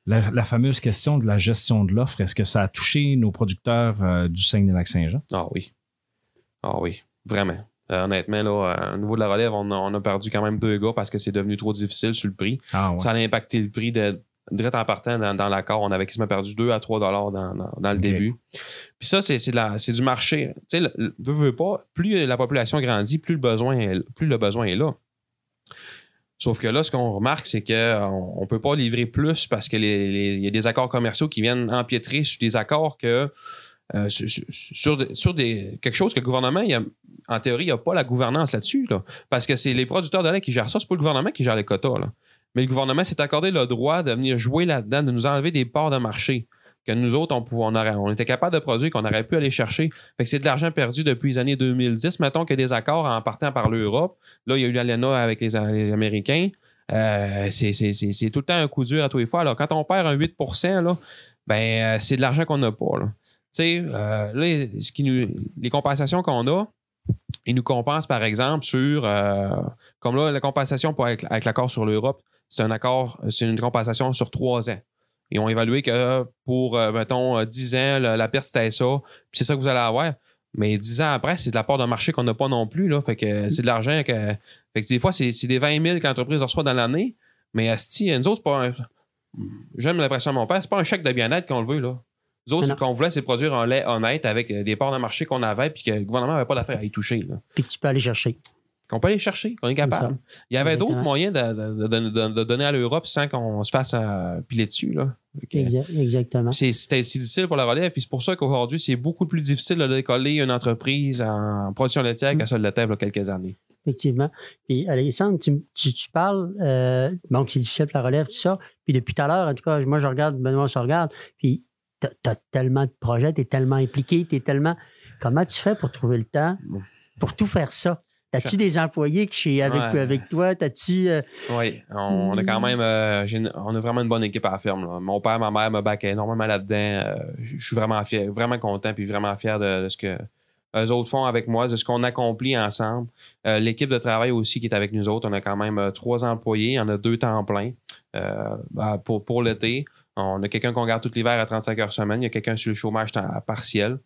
la, la fameuse question de la gestion de l'offre, est-ce que ça a touché nos producteurs euh, du Saguenay-Lac-Saint-Jean? Ah oui. Ah oui, vraiment. Euh, honnêtement, là, euh, au niveau de la relève, on a, on a perdu quand même deux gars parce que c'est devenu trop difficile sur le prix. Ah ouais. Ça a impacté le prix de direct en partant dans, dans l'accord. On avait quasiment perdu 2 à 3 dollars dans, dans, dans le début. Puis ça, c'est, c'est, de la- c'est du marché. Tu sais, veux, veux pas, plus la population grandit, plus le besoin est, plus le besoin est là. Sauf que là, ce qu'on remarque, c'est qu'on ne peut pas livrer plus parce qu'il y a des accords commerciaux qui viennent empiétrer sur des accords que euh, sur, sur- sur des- quelque chose que le gouvernement, il a- en théorie, il n'y a pas la gouvernance là-dessus. là. parce que c'est les producteurs de lait qui gèrent ça, c'est pas le gouvernement qui gère les quotas. Mais le gouvernement s'est accordé le droit de venir jouer là-dedans, de nous enlever des parts de marché que nous autres, on, pouvait- on, était capable de produire, qu'on aurait pu aller chercher. Que c'est de l'argent perdu depuis les années 2010. Mettons qu'il y a des accords en partant par l'Europe. Là, il y a eu l'ALENA avec les, Américains. Euh, c'est, tout le temps un coup dur à tous les fois. Alors, quand on perd un 8 là, ben, euh, c'est de l'argent qu'on n'a pas. Là. Euh, là, ce qui nous, les compensations qu'on a, ils nous compensent, par exemple, sur, euh, comme là, la compensation pour, avec, l'accord sur l'Europe, c'est un accord, c'est une compensation sur trois ans. Ils ont évalué que pour, euh, mettons, euh, 10 ans, la, perte, c'était ça, puis c'est ça que vous allez avoir. Mais 10 ans après, c'est de la part d'un marché qu'on n'a pas non plus. Là, fait que c'est de l'argent que. Fait que des fois, c'est c'est des 20 000 que l'entreprise reçoit dans l'année. Mais Asti, nous autres, c'est pas un. J'aime l'impression de mon père, c'est pas un chèque de bien-être qu'on le veut. Là. Nous autres, Non, ce qu'on voulait, c'est produire un lait honnête avec euh, des parts de marché qu'on avait puis que le gouvernement n'avait pas d'affaire à y toucher. là. Puis que tu peux aller chercher. Qu'on peut aller chercher, qu'on est capable. Il y avait d'autres moyens de, de- de- de- de donner à l'Europe sans qu'on se fasse euh, piler dessus. Là. Exactement. C'était si difficile pour la relève, puis c'est pour ça qu'aujourd'hui, c'est beaucoup plus difficile de décoller une entreprise en production laitière Mm. que ça l'était il y a quelques années. Effectivement. Puis, Alexandre, tu, tu, tu parles, euh, donc c'est difficile pour la relève, tout ça. Puis depuis tout à l'heure, en tout cas, moi, je regarde, Benoît se regarde, puis tu as, tellement de projets, tu es tellement impliqué, tu es tellement. Comment tu fais pour trouver le temps pour tout faire ça? As-tu des employés qui avec, Ouais. avec toi? As-tu. euh, Oui, on, on a quand même, euh, une- on a vraiment une bonne équipe à la ferme. là. Mon père, ma mère me back énormément là-dedans. Euh, je suis vraiment fier, vraiment content, puis vraiment fier de, de ce que eux autres font avec moi, de ce qu'on accomplit ensemble. L'équipe de travail aussi qui est avec nous autres, on a quand même trois employés, on a deux temps plein bah, pour, pour l'été. On a quelqu'un qu'on garde tout l'hiver à 35 heures semaine. Il y a quelqu'un sur le chômage partiel.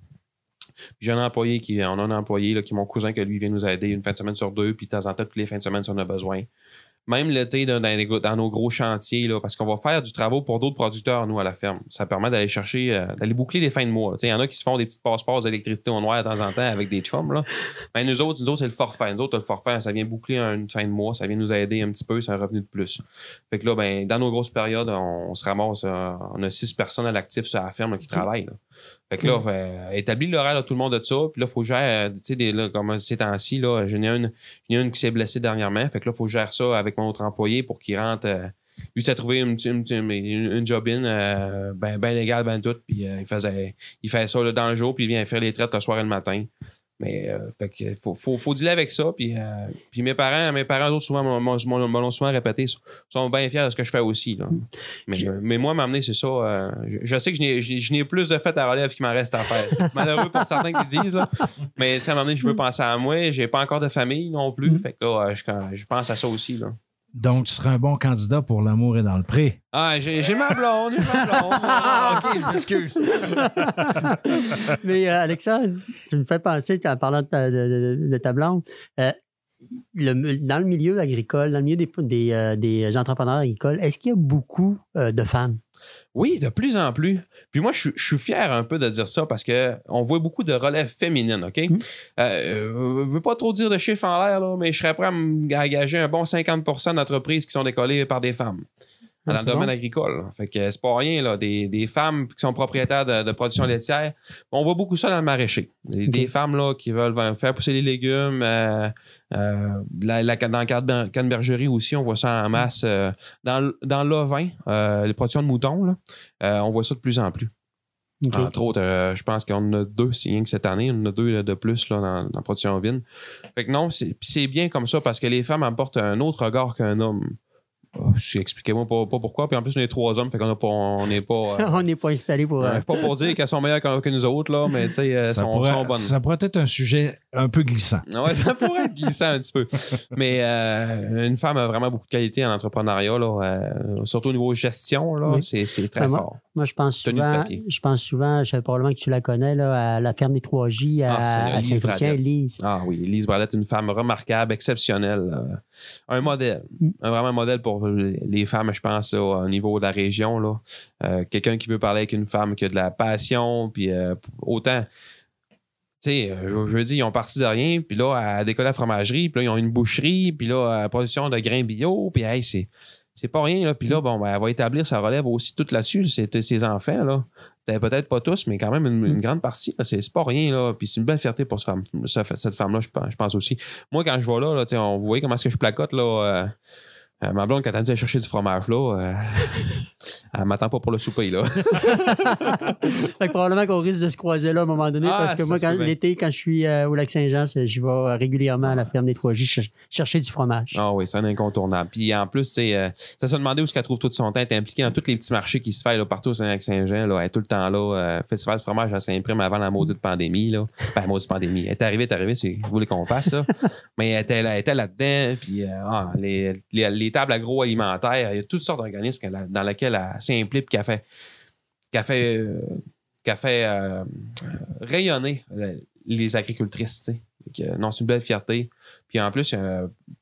J'ai un employé qui, on a un employé là, qui est mon cousin que lui vient nous aider une fin de semaine sur deux, puis de temps en temps, toutes les fins de semaine si on a besoin. Même l'été, dans, nos gros chantiers, là, parce qu'on va faire du travail pour d'autres producteurs, nous, à la ferme. Ça permet d'aller chercher, euh, d'aller boucler les fins de mois. Il y en a qui se font des petites passeports d'électricité au noir de temps en temps avec des chums. Là. Ben, nous autres, nous autres, c'est le forfait. Nous autres, le forfait, ça vient boucler une fin de mois, ça vient nous aider un petit peu, c'est un revenu de plus. Fait que là, ben, dans nos grosses périodes, on, on se ramasse, euh, on a six personnes à l'actif sur la ferme là, qui travaillent. là. Fait que là, fait, établit l'horaire de tout le monde de ça. Puis là, il faut gérer, euh, tu sais, là, comme ces temps-ci, là, j'en ai une, j'en ai une qui s'est blessée dernièrement. Fait que là, il faut gérer ça avec mon autre employé pour qu'il rentre. euh, lui, s'est trouvé une, une, une, une job-in euh, ben, ben légal, ben tout. Puis euh, il faisait il fait ça là, dans le jour, puis il vient faire les traites le soir et le matin. Mais euh, que faut, faut, faut dealer avec ça. Puis, euh, puis mes parents, mes parents, autres, souvent, m'ont- m'ont souvent répété, sont, sont bien fiers de ce que je fais aussi. Là. Mais, mais moi, m'amener, c'est ça. euh, je, je sais que je n'ai- je je n'ai plus de fêtes à relève qu'il m'en reste à faire. C'est malheureux pour certains qui disent. Là. Mais ça m'amener, je veux penser à moi. J'ai pas encore de famille non plus. Fait que là, je, je pense à ça aussi. Là. Donc, tu serais un bon candidat pour l'amour et dans le pré. Ah, j'ai ma blonde, j'ai ma blonde. Ah, ok, je m'excuse. Mais euh, Alexandre, ça me fait penser, en parlant de ta, de, de- de ta blonde, euh, le- dans le milieu agricole, dans le milieu des, des, euh, des entrepreneurs agricoles, est-ce qu'il y a beaucoup euh, de femmes? Oui, de plus en plus. Puis moi, je, suis- je suis fier un peu de dire ça parce que on voit beaucoup de relève féminine, OK? Mm. Euh, je veux pas trop dire de chiffres en l'air, mais je serais prêt à m'engager un bon 50% d'entreprises qui sont décollées par des femmes. Dans le domaine agricole. Fait que c'est pas rien, là. Des, des femmes qui sont propriétaires de, de production laitière. On voit beaucoup ça dans le maraîcher. Des, femmes là, qui veulent faire pousser les légumes. euh, euh, la, la- dans le cadre de cannebergerie aussi, on voit ça en masse. euh, dans, dans l'ovin, euh, les productions de moutons, là, euh, on voit ça de plus en plus. Entre autres, euh, je pense qu'on en a deux, c'est rien que cette année, on en a deux là, de plus là, dans, dans la production ovine. Fait que non, c'est bien comme ça parce que les femmes apportent un autre regard qu'un homme. Oh, Expliquez-moi pas, pas pourquoi. Puis en plus, on est trois hommes, fait qu'on a pas, on n'est pas. euh, On n'est pas installé pour. euh, euh, pas pour dire qu'elles sont meilleures que, nous autres, là, mais tu sais, elles ça, sont, pourrait, sont bonnes. ça pourrait être un sujet un peu glissant. Ouais, ça pourrait être glissant un petit peu. Mais euh, une femme a vraiment beaucoup de qualité en entrepreneuriat, là, euh, surtout au niveau gestion, là, Oui. c'est, très Ben, fort. Moi, je pense Tenue souvent, je pense souvent, je sais probablement que tu la connais, là, à la ferme des 3J à, Ah, à Bradette. Lise. Ah oui, Lise Bradette, une femme remarquable, exceptionnelle. Un modèle. Mm. Un vraiment modèle pour les femmes, je pense, là, au niveau de la région. Là. Euh, quelqu'un qui veut parler avec une femme qui a de la passion, puis euh, autant. Tu sais, euh, je veux dire, ils ont parti de rien, puis là, à décoller la fromagerie, puis là, ils ont une boucherie, puis là, à la production de grains bio, puis hey, c'est. C'est pas rien, là. Puis là, bon, ben, elle va établir sa relève aussi toute là-dessus, c'est ses enfants, là. Peut- Peut-être pas tous, mais quand même une, une grande partie. C'est pas rien, là. Puis c'est une belle fierté pour cette femme, ce- cette femme-là, je pense, je pense aussi. Moi, quand je vais là, là on vous voyez comment est-ce que je placote, là. euh, euh, ma blonde, quand elle me dit chercher du fromage, là, euh, elle m'attend pas pour le souper, là. Fait que probablement qu'on risque de se croiser là à un moment donné, Ah, parce que moi, quand, l'été, quand je suis euh, au lac Saint-Jean, je vais euh, régulièrement à la ferme des 3J ch- chercher du fromage. Ah oui, c'est un incontournable. Puis en plus, c'est ça se demandait où est-ce qu'elle trouve tout son temps. Elle est impliquée dans tous les petits marchés qui se font là, partout au Saint-Jean. Là. Elle est tout le temps là. Festival de fromage à Saint-Prime avant la maudite pandémie. Là. Ben, la maudite pandémie. Elle est arrivée, elle est arrivée, c'est vous voulez qu'on fasse ça? Mais elle était, là- là-dedans. Puis ah, les, les, les tables agroalimentaires, il y a toutes sortes d'organismes dans lesquels elle s'implique puis qu'elle fait, fait, euh, fait euh, rayonner euh, les agricultrices. non, c'est une belle fierté. Puis en plus,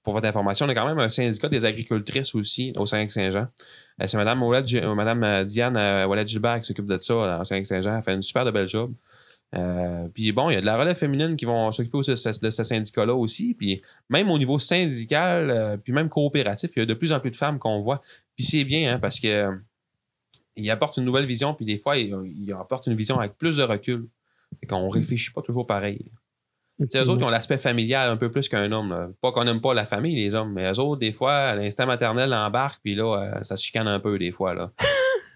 pour votre information, on a quand même un syndicat des agricultrices aussi au Saint-Saint-Jean. Euh, c'est Mme, Diane Ouellette-Gilbert qui s'occupe de ça au Saint-Saint-Jean. Elle fait une super de belle job. Euh, puis bon, il y a de la relève féminine qui vont s'occuper aussi de ce, syndicat-là aussi. Puis même au niveau syndical, euh, puis même coopératif, il y a de plus en plus de femmes qu'on voit. Puis c'est bien, hein, parce que euh, il apporte une nouvelle vision, puis des fois, il, il apporte une vision avec plus de recul. Fait qu'on réfléchit pas toujours pareil. C'est eux autres qui ont l'aspect familial un peu plus qu'un homme. là. Pas qu'on n'aime pas la famille, les hommes, mais eux autres, des fois, l'instinct maternel embarque, puis là, euh, ça se chicane un peu, des fois. Là.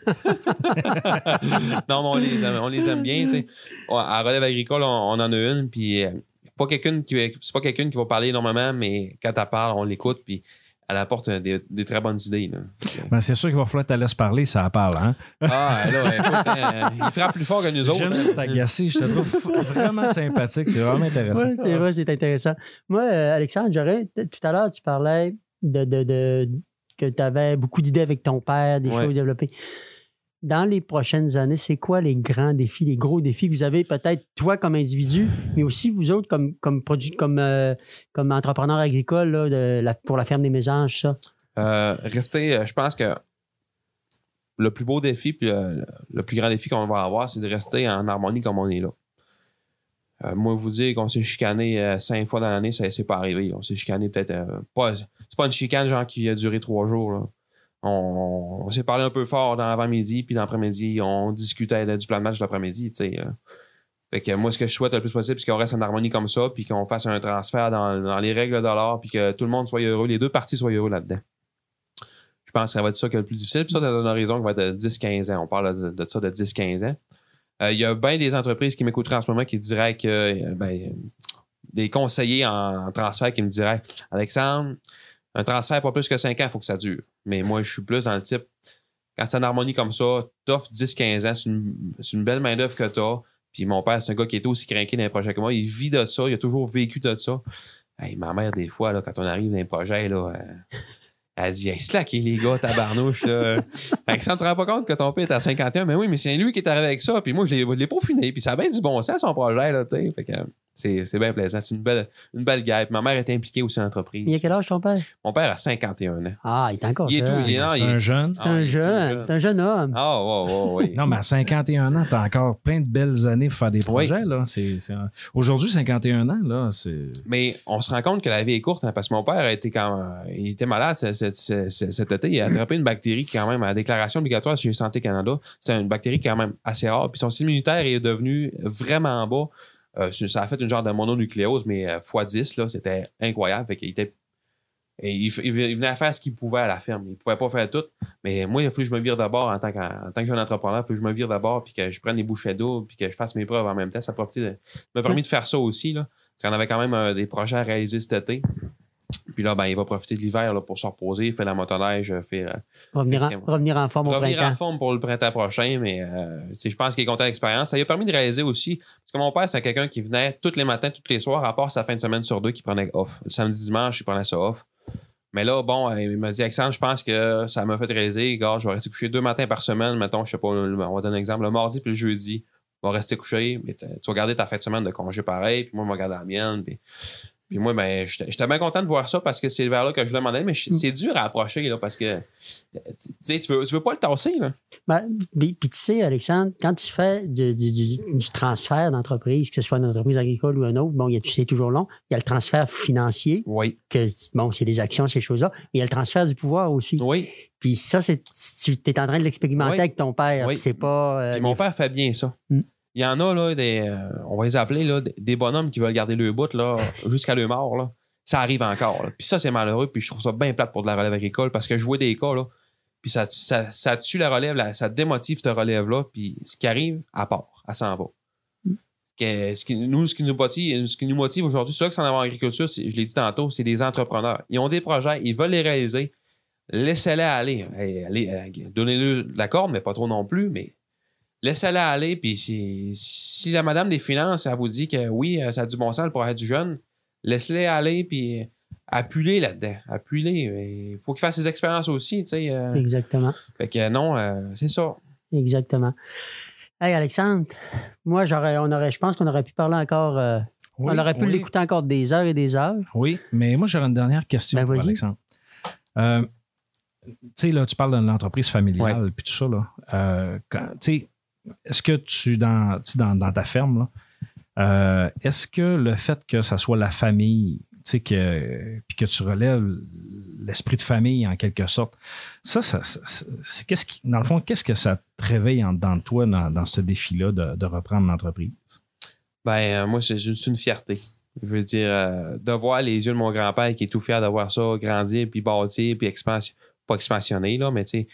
non, mais on les aime, on les aime bien. tu sais. Ouais, À relève agricole, on, on en a une, puis euh, pas quelqu'un qui, va- c'est pas quelqu'un qui va parler énormément, mais quand elle parle, on l'écoute, puis elle apporte des, des très bonnes idées. là. Ben, c'est sûr qu'il va falloir que tu laisses parler, ça parle. Hein? Ah, là, écoute, hein, il frappe plus fort que nous autres. J'aime hein. ça t'agacer. Je te trouve vraiment sympathique. C'est vraiment intéressant. Oui, c'est vrai, c'est intéressant. Moi, euh, Alexandre, j'aurais. Tout à l'heure, tu parlais de, de- de- que tu avais beaucoup d'idées avec ton père, des Ouais. choses développées. Dans les prochaines années, c'est quoi les grands défis, les gros défis que vous avez, peut-être toi comme individu, mais aussi vous autres comme, comme, comme, euh, comme entrepreneur agricole là, pour la ferme des mésanges, ça? Euh, rester, euh, je pense que le plus beau défi, puis le, plus grand défi qu'on va avoir, c'est de rester en harmonie comme on est là. Moi, vous dire qu'on s'est chicané cinq fois dans l'année, ça c'est pas arrivé. On s'est chicané peut-être pas. C'est pas une chicane genre qui a duré trois jours. On, s'est parlé un peu fort dans l'avant-midi, puis l'après-midi, on discutait du plan de match de l'après-midi. euh. Fait que moi, ce que je souhaite le plus possible, c'est qu'on reste en harmonie comme ça, puis qu'on fasse un transfert dans, dans les règles de l'art, puis que tout le monde soit heureux, les deux parties soient heureux là-dedans. Je pense que ça va être ça qui est le plus difficile. Puis ça, c'est un horizon qui va être de 10-15 ans. On parle de, ça de 10-15 ans. Euh, Il y a bien des entreprises qui m'écouteraient en ce moment qui diraient que euh, ben, des conseillers en transfert qui me diraient Alexandre, un transfert pas plus que 5 ans, il faut que ça dure. Mais moi, je suis plus dans le type quand c'est en harmonie comme ça, t'offres 10-15 ans, c'est une, belle main-d'œuvre que t'as. Puis mon père, c'est un gars qui était aussi craqué dans les projets que moi. Il vit de ça, il a toujours vécu de ça. Hey, ma mère, des fois, là, quand on arrive dans les projets, là, euh, elle dit Hey, slacké, les gars, tabarnouche. Là. Alexandre, tu te rends pas compte que ton père est à 51, mais oui, mais c'est lui qui est arrivé avec ça. Puis moi, je l'ai, peaufiné. Puis ça a bien du bon sens, son projet. Là, tu sais. fait que, c'est, c'est bien plaisant. C'est une belle, une belle ma mère était impliquée aussi dans l'entreprise. Il y a quel âge ton père? Mon père a 51 ans. Ah, il est encore Il est jeune. tout- il est- non, C'est il- un jeune. C'est Ah, il un est tout jeune. C'est un jeune homme. Ah, ouais, ouais, ouais. Non, mais à 51 ans, tu as encore plein de belles années pour faire des projets. Là. C'est, c'est un- Aujourd'hui, 51 ans, là, c'est. Mais on se rend compte que la vie est courte hein, parce que mon père a été quand il était malade ce- ce- ce- ce- cet été. Il a attrapé une bactérie qui, quand même, à la déclaration obligatoire chez Santé Canada, c'est une bactérie quand même assez rare. Puis son système immunitaire est devenu vraiment bas. Euh, ça a fait une genre de mononucléose, mais euh, x10, là, c'était incroyable. Fait était. il, il venait à faire ce qu'il pouvait à la ferme. Il pouvait pas faire tout. Mais moi, il a fallu que je me vire d'abord en tant, que jeune entrepreneur. Il faut que je me vire d'abord, puis que je prenne des bouchées d'eau, puis que je fasse mes preuves en même temps. Ça a m'a permis de faire ça aussi. Là. Parce qu'on avait quand même euh, des projets à réaliser cet été. Puis là, ben, il va profiter de l'hiver pour se reposer, faire la motoneige, faire euh, Revenir, en, revenir en forme au revenir en forme pour le printemps prochain. Mais euh, je pense qu'il est content d'expérience. Ça lui a permis de réaliser aussi. Parce que mon père, c'est quelqu'un qui venait tous les matins, tous les soirs, à part sa fin de semaine sur deux, qui prenait off. Le samedi, dimanche, il prenait ça off. Mais là, bon, euh, il m'a dit, Alexandre, je pense que ça m'a fait réaliser, gars, je vais rester couché deux matins par semaine. Mettons, je sais pas, on va donner un exemple, le mardi puis le jeudi. On va rester couché, mais tu vas garder ta fin de semaine de congé pareil, puis moi, je vais garder la mienne. Puis, puis moi, ben, j'étais bien content de voir ça parce que c'est vers là que je voulais m'en aller, mais je- c'est dur à approcher, là, parce que, tu sais, tu veux, tu veux pas le tasser, là. Ben, puis, tu sais, Alexandre, quand tu fais du, du- transfert d'entreprise, que ce soit une entreprise agricole ou un autre, bon, c'est toujours long. Il y a le transfert financier, Oui. que bon, c'est des actions, ces choses-là. Mais il y a le transfert du pouvoir aussi. Oui. Puis ça, c'est tu es en train de l'expérimenter Oui. avec ton père. Oui. C'est pas. euh, Puis mon père fait bien ça. Mm. Il y en a, là, des, euh, on va les appeler, là, des- bonhommes qui veulent garder le bout, là, jusqu'à leur mort, là. Ça arrive encore, là. Puis ça, c'est malheureux, puis je trouve ça bien plate pour de la relève agricole, parce que je vois des cas, là, puis ça, ça, ça tue la relève, là, ça démotive cette relève-là, puis ce qui arrive, à part, elle s'en va. Que- ce qui, nous, ce qui nous motive, ce qui nous motive aujourd'hui, c'est ça que c'est en avoir agriculture, je l'ai dit tantôt, c'est des entrepreneurs. Ils ont des projets, ils veulent les réaliser. Laissez-les aller. Hey, allez, euh, Donnez-le de la corde, mais pas trop non plus, mais laissez-les aller. Puis si, si la madame des finances, elle vous dit que oui, euh, ça a du bon sens le projet du jeune, laissez-les aller, puis appuie-les là-dedans. Appuie-les. Il faut qu'il fasse ses expériences aussi, tu sais. euh. Exactement. Fait que non, euh, c'est ça. Exactement. Hey, Alexandre, moi, j'aurais, on aurait, je pense qu'on aurait pu parler encore euh, Oui, On aurait pu oui. l'écouter encore des heures et des heures. Oui, mais moi, j'aurais une dernière question Ben, pour vas-y. Alexandre. Euh, tu sais, là, tu parles de l'entreprise familiale puis tout ça, là. Euh, quand- tu sais, est-ce que tu, dans, dans, dans ta ferme, euh, est-ce que le fait que ça soit la famille, que, puis que tu relèves l'esprit de famille en quelque sorte, ça- ça- c'est qu'est-ce qui, dans le fond, qu'est-ce que ça te réveille en dedans de toi dans, dans ce défi-là de, de reprendre l'entreprise? Ben, euh, moi, c'est juste une fierté. Je veux dire, euh, de voir les yeux de mon grand-père qui est tout fier d'avoir ça grandir, puis bâtir, puis expansion, pas expansionner, là, mais tu sais,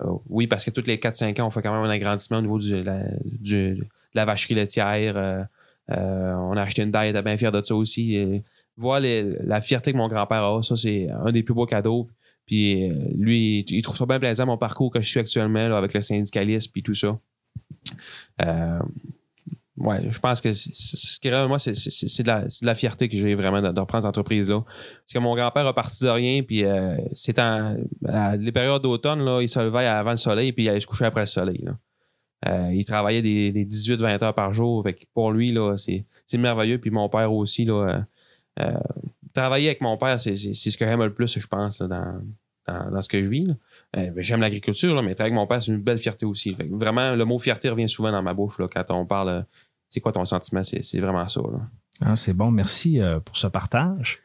euh, oui, parce que tous les 4-5 ans, on fait quand même un agrandissement au niveau de la vacherie laitière. euh, euh, on a acheté une daille, bien fier de ça aussi. Voir la fierté que mon grand-père a, ça, c'est un des plus beaux cadeaux. Puis lui, il, trouve ça bien plaisant, mon parcours que je suis actuellement avec le syndicalisme, puis tout ça. Ouais, je pense que ce qui moi, c'est de, la- fierté que j'ai vraiment de, de reprendre cette entreprise-là. Parce que mon grand-père a parti de rien, puis euh, c'est en à les périodes d'automne, il se levait avant le soleil, puis il allait se coucher après le soleil. Euh, il travaillait des, des 18-20 heures par jour. Pour lui, c'est merveilleux. Puis mon père aussi, là, euh, travailler avec mon père, c'est ce que j'aime le plus, je pense, dans, dans, ce que je vis. ben, j'aime l'agriculture, mais travailler avec mon père, c'est une belle fierté aussi. Fait que vraiment, le mot fierté revient souvent dans ma bouche là, quand on parle. Euh, c'est quoi ton sentiment? C'est c'est vraiment ça. Là. Ah, c'est bon, merci euh, pour ce partage.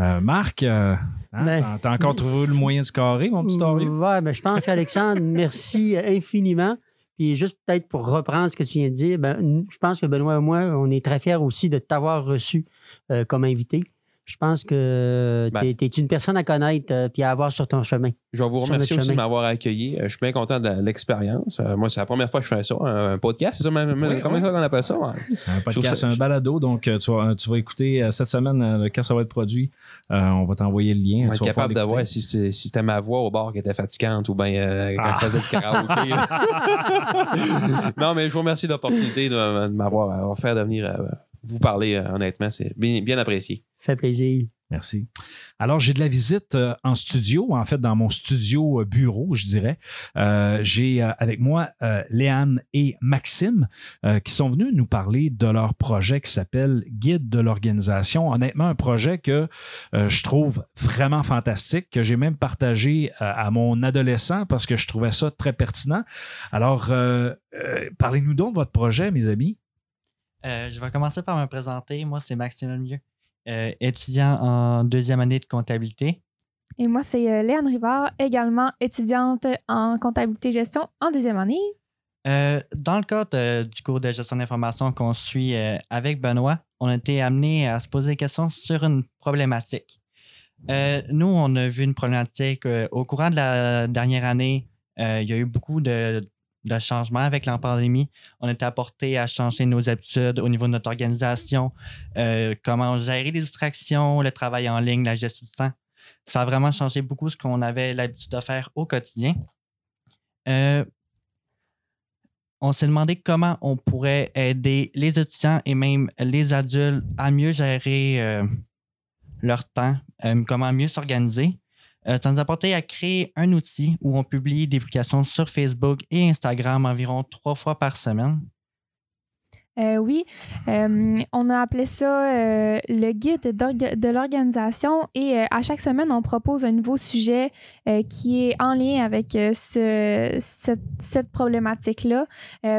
Euh, Marc, euh, hein, Ben, t'as- t'as encore trouvé le moyen de se carrer, mon petit story? Ouais, ben, je pense qu'Alexandre, merci infiniment. Puis juste peut-être pour reprendre ce que tu viens de dire, ben, je pense que Benoît et moi, on est très fiers aussi de t'avoir reçu euh, comme invité. Je pense que Ben. tu es, une personne à connaître euh, puis à avoir sur ton chemin. Je vais vous remercier aussi de m'avoir accueilli. Euh, Je suis bien content de l'expérience. Euh, moi, c'est la première fois que je fais ça, un, un podcast. C'est ça, même, Oui, comment oui. ça qu'on appelle ça? Un podcast, ça- un balado. Donc, euh, tu vas, tu vas écouter euh, cette semaine, euh, quand ça va être produit, euh, on va t'envoyer le lien. On va Tu être capable de l'écouter. voir si c'est- si c'était ma voix au bar qui était fatigante ou bien euh, quand Ah. je faisais du karaoké. non, mais je vous remercie de l'opportunité de, de m'avoir avoir fait de venir euh, vous parler. euh, honnêtement, c'est bien, bien apprécié. Fait plaisir. Merci. Alors, j'ai de la visite euh, en studio, en fait, dans mon studio euh, bureau, je dirais. Euh, j'ai euh, avec moi euh, Léane et Maxime euh, qui sont venus nous parler de leur projet qui s'appelle Guide de l'organisation. Honnêtement, un projet que euh, je trouve vraiment fantastique, que j'ai même partagé euh, à mon adolescent parce que je trouvais ça très pertinent. Alors, euh, euh, parlez-nous donc de votre projet, mes amis. Euh, je vais commencer par me présenter. Moi, c'est Maxime Lemieux, euh, étudiant en deuxième année de comptabilité. Et moi, c'est euh, Léane Rivard, également étudiante en comptabilité gestion en deuxième année. Euh, dans le cadre du cours de gestion d'information qu'on suit avec Benoît, on a été amené à se poser des questions sur une problématique. Nous, on a vu une problématique au courant de la dernière année. il y a eu beaucoup de, de changements avec la pandémie. On été apporté à changer nos habitudes au niveau de notre organisation, euh, comment gérer les distractions, le travail en ligne, la gestion du temps. Ça a vraiment changé beaucoup ce qu'on avait l'habitude de faire au quotidien. Euh, on s'est demandé comment on pourrait aider les étudiants et même les adultes à mieux gérer euh, leur temps, comment mieux s'organiser. Euh, ça nous a porté à créer un outil où on publie des publications sur Facebook et Instagram environ trois fois par semaine. Euh, oui, euh, on a appelé ça euh, le guide de l'organisation et à chaque semaine, on propose un nouveau sujet qui est en lien avec ce, cette, cette problématique-là.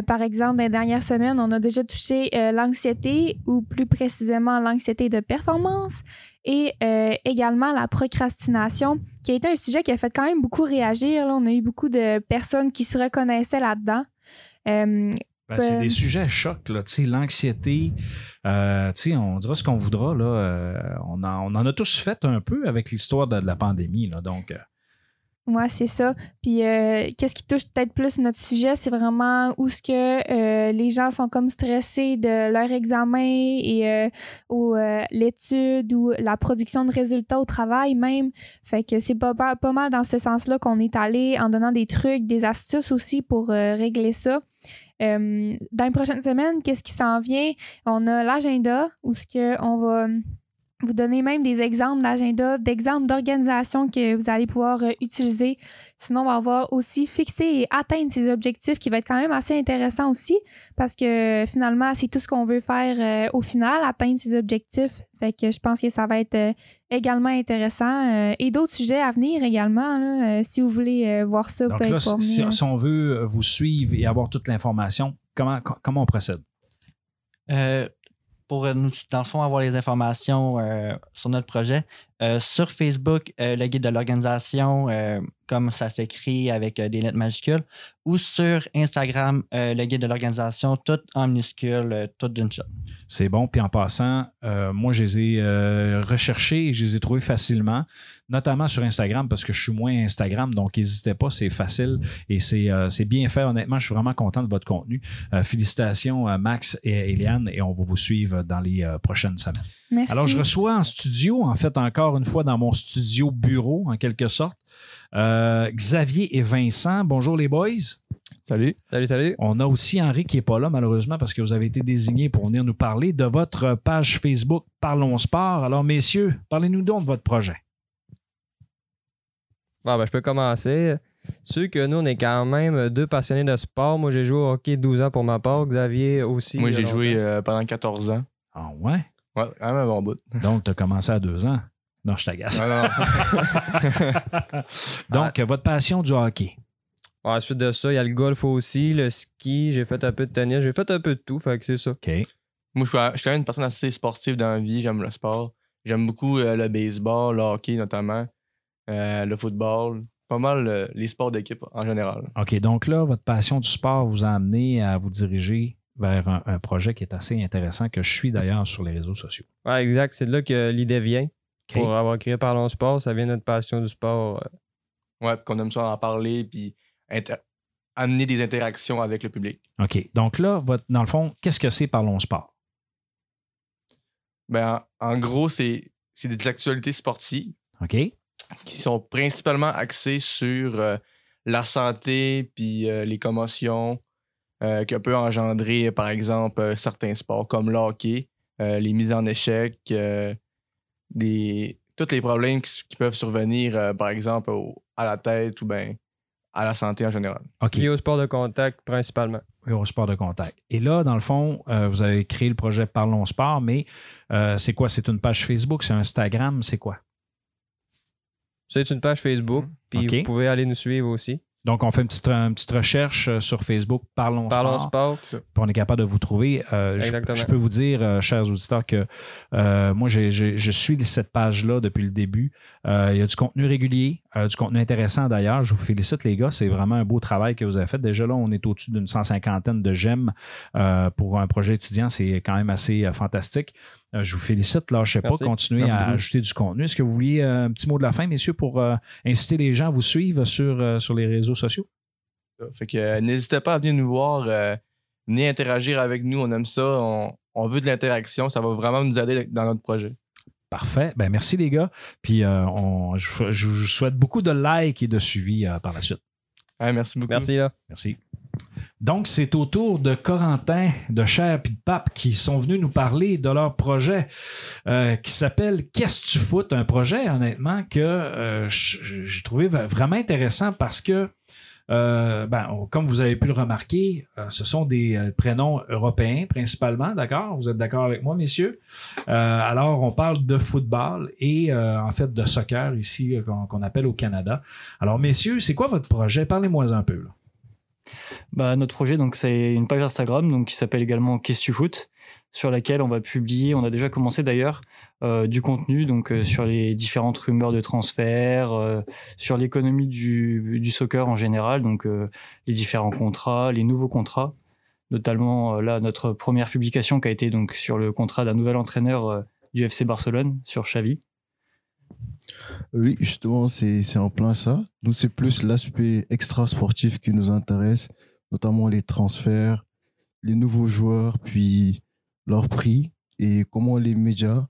Par exemple, dans les dernières semaines, on a déjà touché l'anxiété ou plus précisément l'anxiété de performance et euh, également la procrastination, qui a été un sujet qui a fait quand même beaucoup réagir. là. On a eu beaucoup de personnes qui se reconnaissaient là-dedans. Euh, Ben, c'est des sujets là, tu sais, l'anxiété, euh, on dira ce qu'on voudra, là, euh, on, en, on en a tous fait un peu avec l'histoire de, de la pandémie, là, donc, Ouais, c'est ça. Puis, euh, qu'est-ce qui touche peut-être plus notre sujet, c'est vraiment où ce que euh, les gens sont comme stressés de leur examen et euh, ou l'étude ou la production de résultats au travail même. Fait que c'est pas, pas, mal dans ce sens-là qu'on est allé en donnant des trucs, des astuces aussi pour régler ça. Dans les prochaines semaines, qu'est-ce qui s'en vient? On a l'agenda où ce que on va vous donner même des exemples d'agenda, d'exemples d'organisation que vous allez pouvoir euh, utiliser. Sinon, on va avoir aussi fixer et atteindre ces objectifs qui va être quand même assez intéressant aussi parce que finalement, c'est tout ce qu'on veut faire euh, au final, atteindre ces objectifs. Fait que je pense que ça va être euh, également intéressant euh, et d'autres sujets à venir également. là, euh, si vous voulez euh, voir ça, Donc là, si, si on veut vous suivre et avoir toute l'information, comment, co- comment on procède? Pour euh, nous, dans le fond, avoir les informations euh, sur notre projet, euh, sur Facebook, le guide de l'organisation, comme ça s'écrit avec euh, des lettres majuscules, ou sur Instagram, euh, le guide de l'organisation, tout en minuscules, euh, tout d'une shot. C'est bon. Puis en passant, euh, moi, je les ai euh, recherchés et je les ai trouvés facilement, notamment sur Instagram parce que je suis moins Instagram. Donc, n'hésitez pas, c'est facile et c'est euh, c'est bien fait. Honnêtement, je suis vraiment content de votre contenu. Euh, félicitations à Max et Eliane et on va vous suivre dans les euh, prochaines semaines. Merci. Alors, je reçois en studio, en fait, encore une fois, dans mon studio bureau, en quelque sorte, euh, Xavier et Vincent. Bonjour les boys. Salut. Salut, salut. On a aussi Henri qui n'est pas là, malheureusement, parce que vous avez été désigné pour venir nous parler de votre page Facebook Parlons Sport. Alors, messieurs, parlez-nous donc de votre projet. Bon, ben, je peux commencer. Sûr que nous, on est quand même deux passionnés de sport. Moi, j'ai joué au hockey 12 ans pour ma part. Xavier aussi. Moi, j'ai joué euh, pendant 14 ans. Ah ouais? Ouais, quand même un bon bout. Donc, tu as commencé à deux ans. Non, je t'agace. Donc, votre passion du hockey? Bon, ensuite de ça, il y a le golf aussi, le ski. J'ai fait un peu de tennis. J'ai fait un peu de tout. Fait que c'est ça. OK. Moi, je suis je suis quand même une personne assez sportive dans la vie. J'aime le sport. J'aime beaucoup euh, le baseball, le hockey notamment, euh, le football. Pas mal euh, les sports d'équipe en général. OK. Donc là, votre passion du sport vous a amené à vous diriger vers un, un projet qui est assez intéressant, que je suis d'ailleurs sur les réseaux sociaux. Ouais, exact. C'est de là que l'idée vient. Pour avoir créé Parlons Sport, ça vient de notre passion du sport. euh. Ouais, puis qu'on aime ça en parler, puis inter- amener des interactions avec le public. OK. Donc là, votre, dans le fond, qu'est-ce que c'est Parlons Sport? Ben, en, en gros, c'est c'est des actualités sportives OK? qui sont principalement axées sur euh, la santé puis euh, les commotions euh, que peut engendrer, par exemple, euh, certains sports comme le hockey, euh, les mises en échec, euh, des, tous les problèmes qui, peuvent survenir, euh, par exemple, au- à la tête ou bien à la santé en général. OK. Lié au sport de contact principalement. et au sport de contact. Et là, dans le fond, euh, vous avez créé le projet Parlons Sport, mais euh, c'est quoi? C'est une page Facebook, c'est un Instagram, c'est quoi? C'est une page Facebook. Puis OK. vous pouvez aller nous suivre aussi. Donc, on fait une petite, une petite recherche euh, sur Facebook, Parlons, Parlons Sport, on est capable de vous trouver. Euh, je, Exactement. je peux vous dire, euh, chers auditeurs, que euh, moi, je suis cette page-là depuis le début. Euh, il y a du contenu régulier, du contenu intéressant d'ailleurs. Je vous félicite, les gars. C'est vraiment un beau travail que vous avez fait. Déjà là, on est au-dessus d'une cent cinquantaine de j'aime pour un projet étudiant. C'est quand même assez fantastique. Euh, je vous félicite. Lâchez pas. Merci. Continuez Merci à beaucoup. ajouter du contenu. Est-ce que vous vouliez euh, un petit mot de la fin, messieurs, pour euh, inciter les gens à vous suivre sur, sur les réseaux sociaux? Fait que n'hésitez pas à venir nous voir, euh, venez interagir avec nous, on aime ça, on, on veut de l'interaction, ça va vraiment nous aider dans notre projet. Parfait. Ben, merci les gars. Puis euh, on- je, je vous souhaite beaucoup de likes et de suivi euh, par la suite. Ouais, merci beaucoup. Merci là. Merci. Donc, c'est au tour de Corentin, de Cher et de Pape qui sont venus nous parler de leur projet euh, qui s'appelle Qu'est-ce que tu foutes? Un projet, honnêtement, que euh, j'ai trouvé vraiment intéressant parce que, euh, ben, comme vous avez pu le remarquer, euh, ce sont des euh, prénoms européens principalement, d'accord? Vous êtes d'accord avec moi, messieurs? Euh, alors, on parle de football et en fait de soccer ici qu'on appelle au Canada. Alors, messieurs, c'est quoi votre projet? Parlez-moi un peu. là. Bah, notre projet, donc, c'est une page Instagram donc, qui s'appelle également Qu'est-ce foot sur laquelle on va publier, on a déjà commencé d'ailleurs, euh, du contenu donc euh, sur les différentes rumeurs de transfert, euh, sur l'économie du, du soccer en général, donc les différents contrats, les nouveaux contrats, notamment là notre première publication qui a été donc sur le contrat d'un nouvel entraîneur du FC Barcelone sur Xavi. Oui, justement, c'est en plein ça. Nous, c'est plus l'aspect extra-sportif qui nous intéresse, notamment les transferts, les nouveaux joueurs, puis leur prix et comment les médias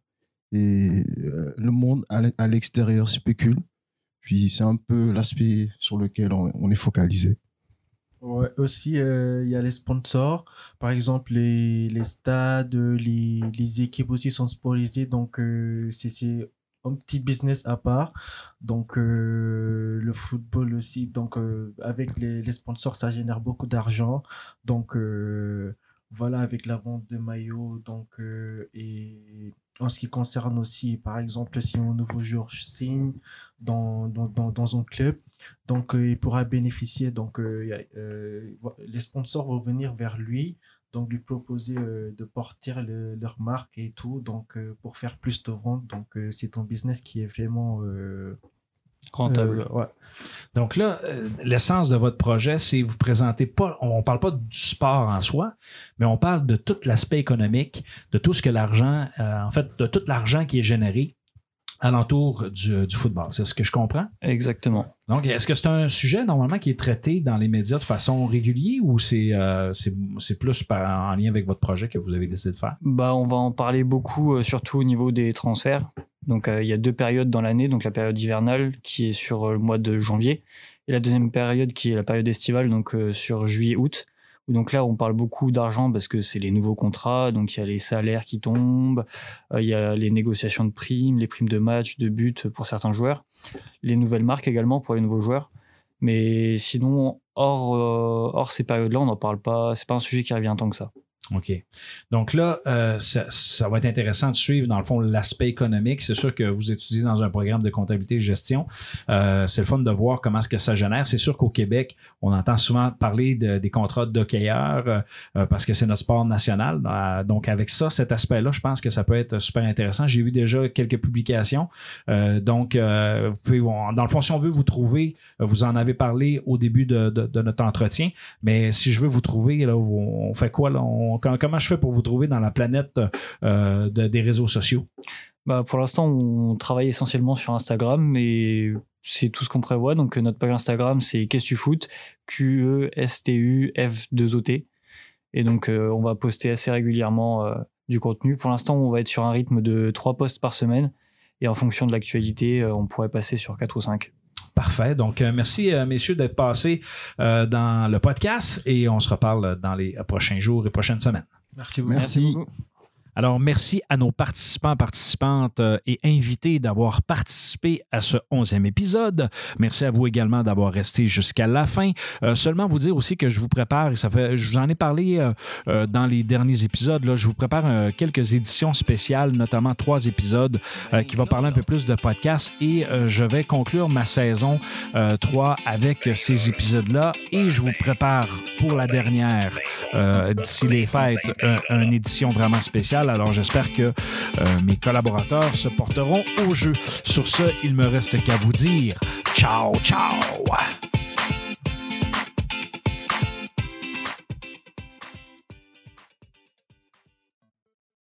et euh, le monde à l'e- à l'extérieur spéculent. Puis c'est un peu l'aspect sur lequel on, est focalisé. Ouais, aussi, euh, il y a les sponsors. Par exemple, les, les stades, les, les équipes aussi sont sponsorisées. Donc, euh, c'est un petit business à part. Donc, euh, le football aussi. Donc, euh, avec les, sponsors, ça génère beaucoup d'argent. Donc, euh, voilà, avec la vente de maillots. Donc, et en ce qui concerne aussi, par exemple, si un nouveau joueur signe dans, dans, dans, dans un club, donc il pourra bénéficier. Donc, les sponsors vont venir vers lui, donc lui proposer euh, de porter le- leur marque et tout, donc euh, pour faire plus de ventes. Donc, euh, c'est un business qui est vraiment Rentable. ouais. Donc là, l'essence de votre projet, c'est vous présentez pas, on parle pas du sport en soi, mais on parle de tout l'aspect économique, de tout ce que l'argent, en fait, de tout l'argent qui est généré alentour du, du football. C'est ce que je comprends? Exactement. Donc, est-ce que c'est un sujet normalement qui est traité dans les médias de façon régulière ou c'est euh, plus par- en lien avec votre projet que vous avez décidé de faire? Bah, on va en parler beaucoup, euh, surtout au niveau des transferts. Donc, euh, il y a deux périodes dans l'année. Donc, la période hivernale qui est sur euh, le mois de janvier et la deuxième période qui est la période estivale, donc sur juillet-août. Donc là, on parle beaucoup d'argent parce que c'est les nouveaux contrats. Donc, il y a les salaires qui tombent, euh, il y a les négociations de primes, les primes de match, de but pour certains joueurs, les nouvelles marques également pour les nouveaux joueurs. Mais sinon, hors, euh, hors ces périodes-là, on n'en parle pas. C'est pas un sujet qui revient tant que ça. OK. Donc là, euh, ça, ça va être intéressant de suivre, dans le fond, l'aspect économique. C'est sûr que vous étudiez dans un programme de comptabilité et gestion. Euh, c'est le fun de voir comment est-ce que ça génère. C'est sûr qu'au Québec, on entend souvent parler de- des contrats d'hockeyeurs euh, euh, parce que c'est notre sport national. Euh, donc avec ça, cet aspect-là, je pense que ça peut être super intéressant. J'ai vu déjà quelques publications. Euh, donc, vous pouvez, dans le fond, si on veut vous trouver, vous en avez parlé au début de, de- de notre entretien, mais si je veux vous trouver, là, on fait quoi? Là? Com- comment je fais pour vous trouver dans la planète euh, de- des réseaux sociaux? Bah, pour l'instant, on travaille essentiellement sur Instagram et c'est tout ce qu'on prévoit. Donc, euh, notre page Instagram, c'est Qu'est-ce que tu E Q-E-S-T-U-F-2-O-T. Et donc, euh, on va poster assez régulièrement euh, du contenu. Pour l'instant, on va être sur un rythme de trois posts par semaine. Et en fonction de l'actualité, euh, on pourrait passer sur quatre ou cinq. Parfait. Donc, euh, merci, euh, messieurs, d'être passés euh, dans le podcast et on se reparle dans les prochains jours et prochaines semaines. Merci beaucoup. Merci. Alors, merci à nos participants, participantes euh, et invités d'avoir participé à ce onzième épisode. Merci à vous également d'avoir resté jusqu'à la fin. Euh, seulement vous dire aussi que je vous prépare, et ça fait, je vous en ai parlé euh, dans les derniers épisodes, là, je vous prépare euh, quelques éditions spéciales, notamment trois épisodes qui vont parler un peu plus de podcast et je vais conclure ma saison euh, 3 avec ces épisodes-là et je vous prépare pour la dernière d'ici les fêtes un- une édition vraiment spéciale. Alors j'espère que euh, mes collaborateurs se porteront au jeu. Sur ce, il me reste qu'à vous dire ciao, ciao!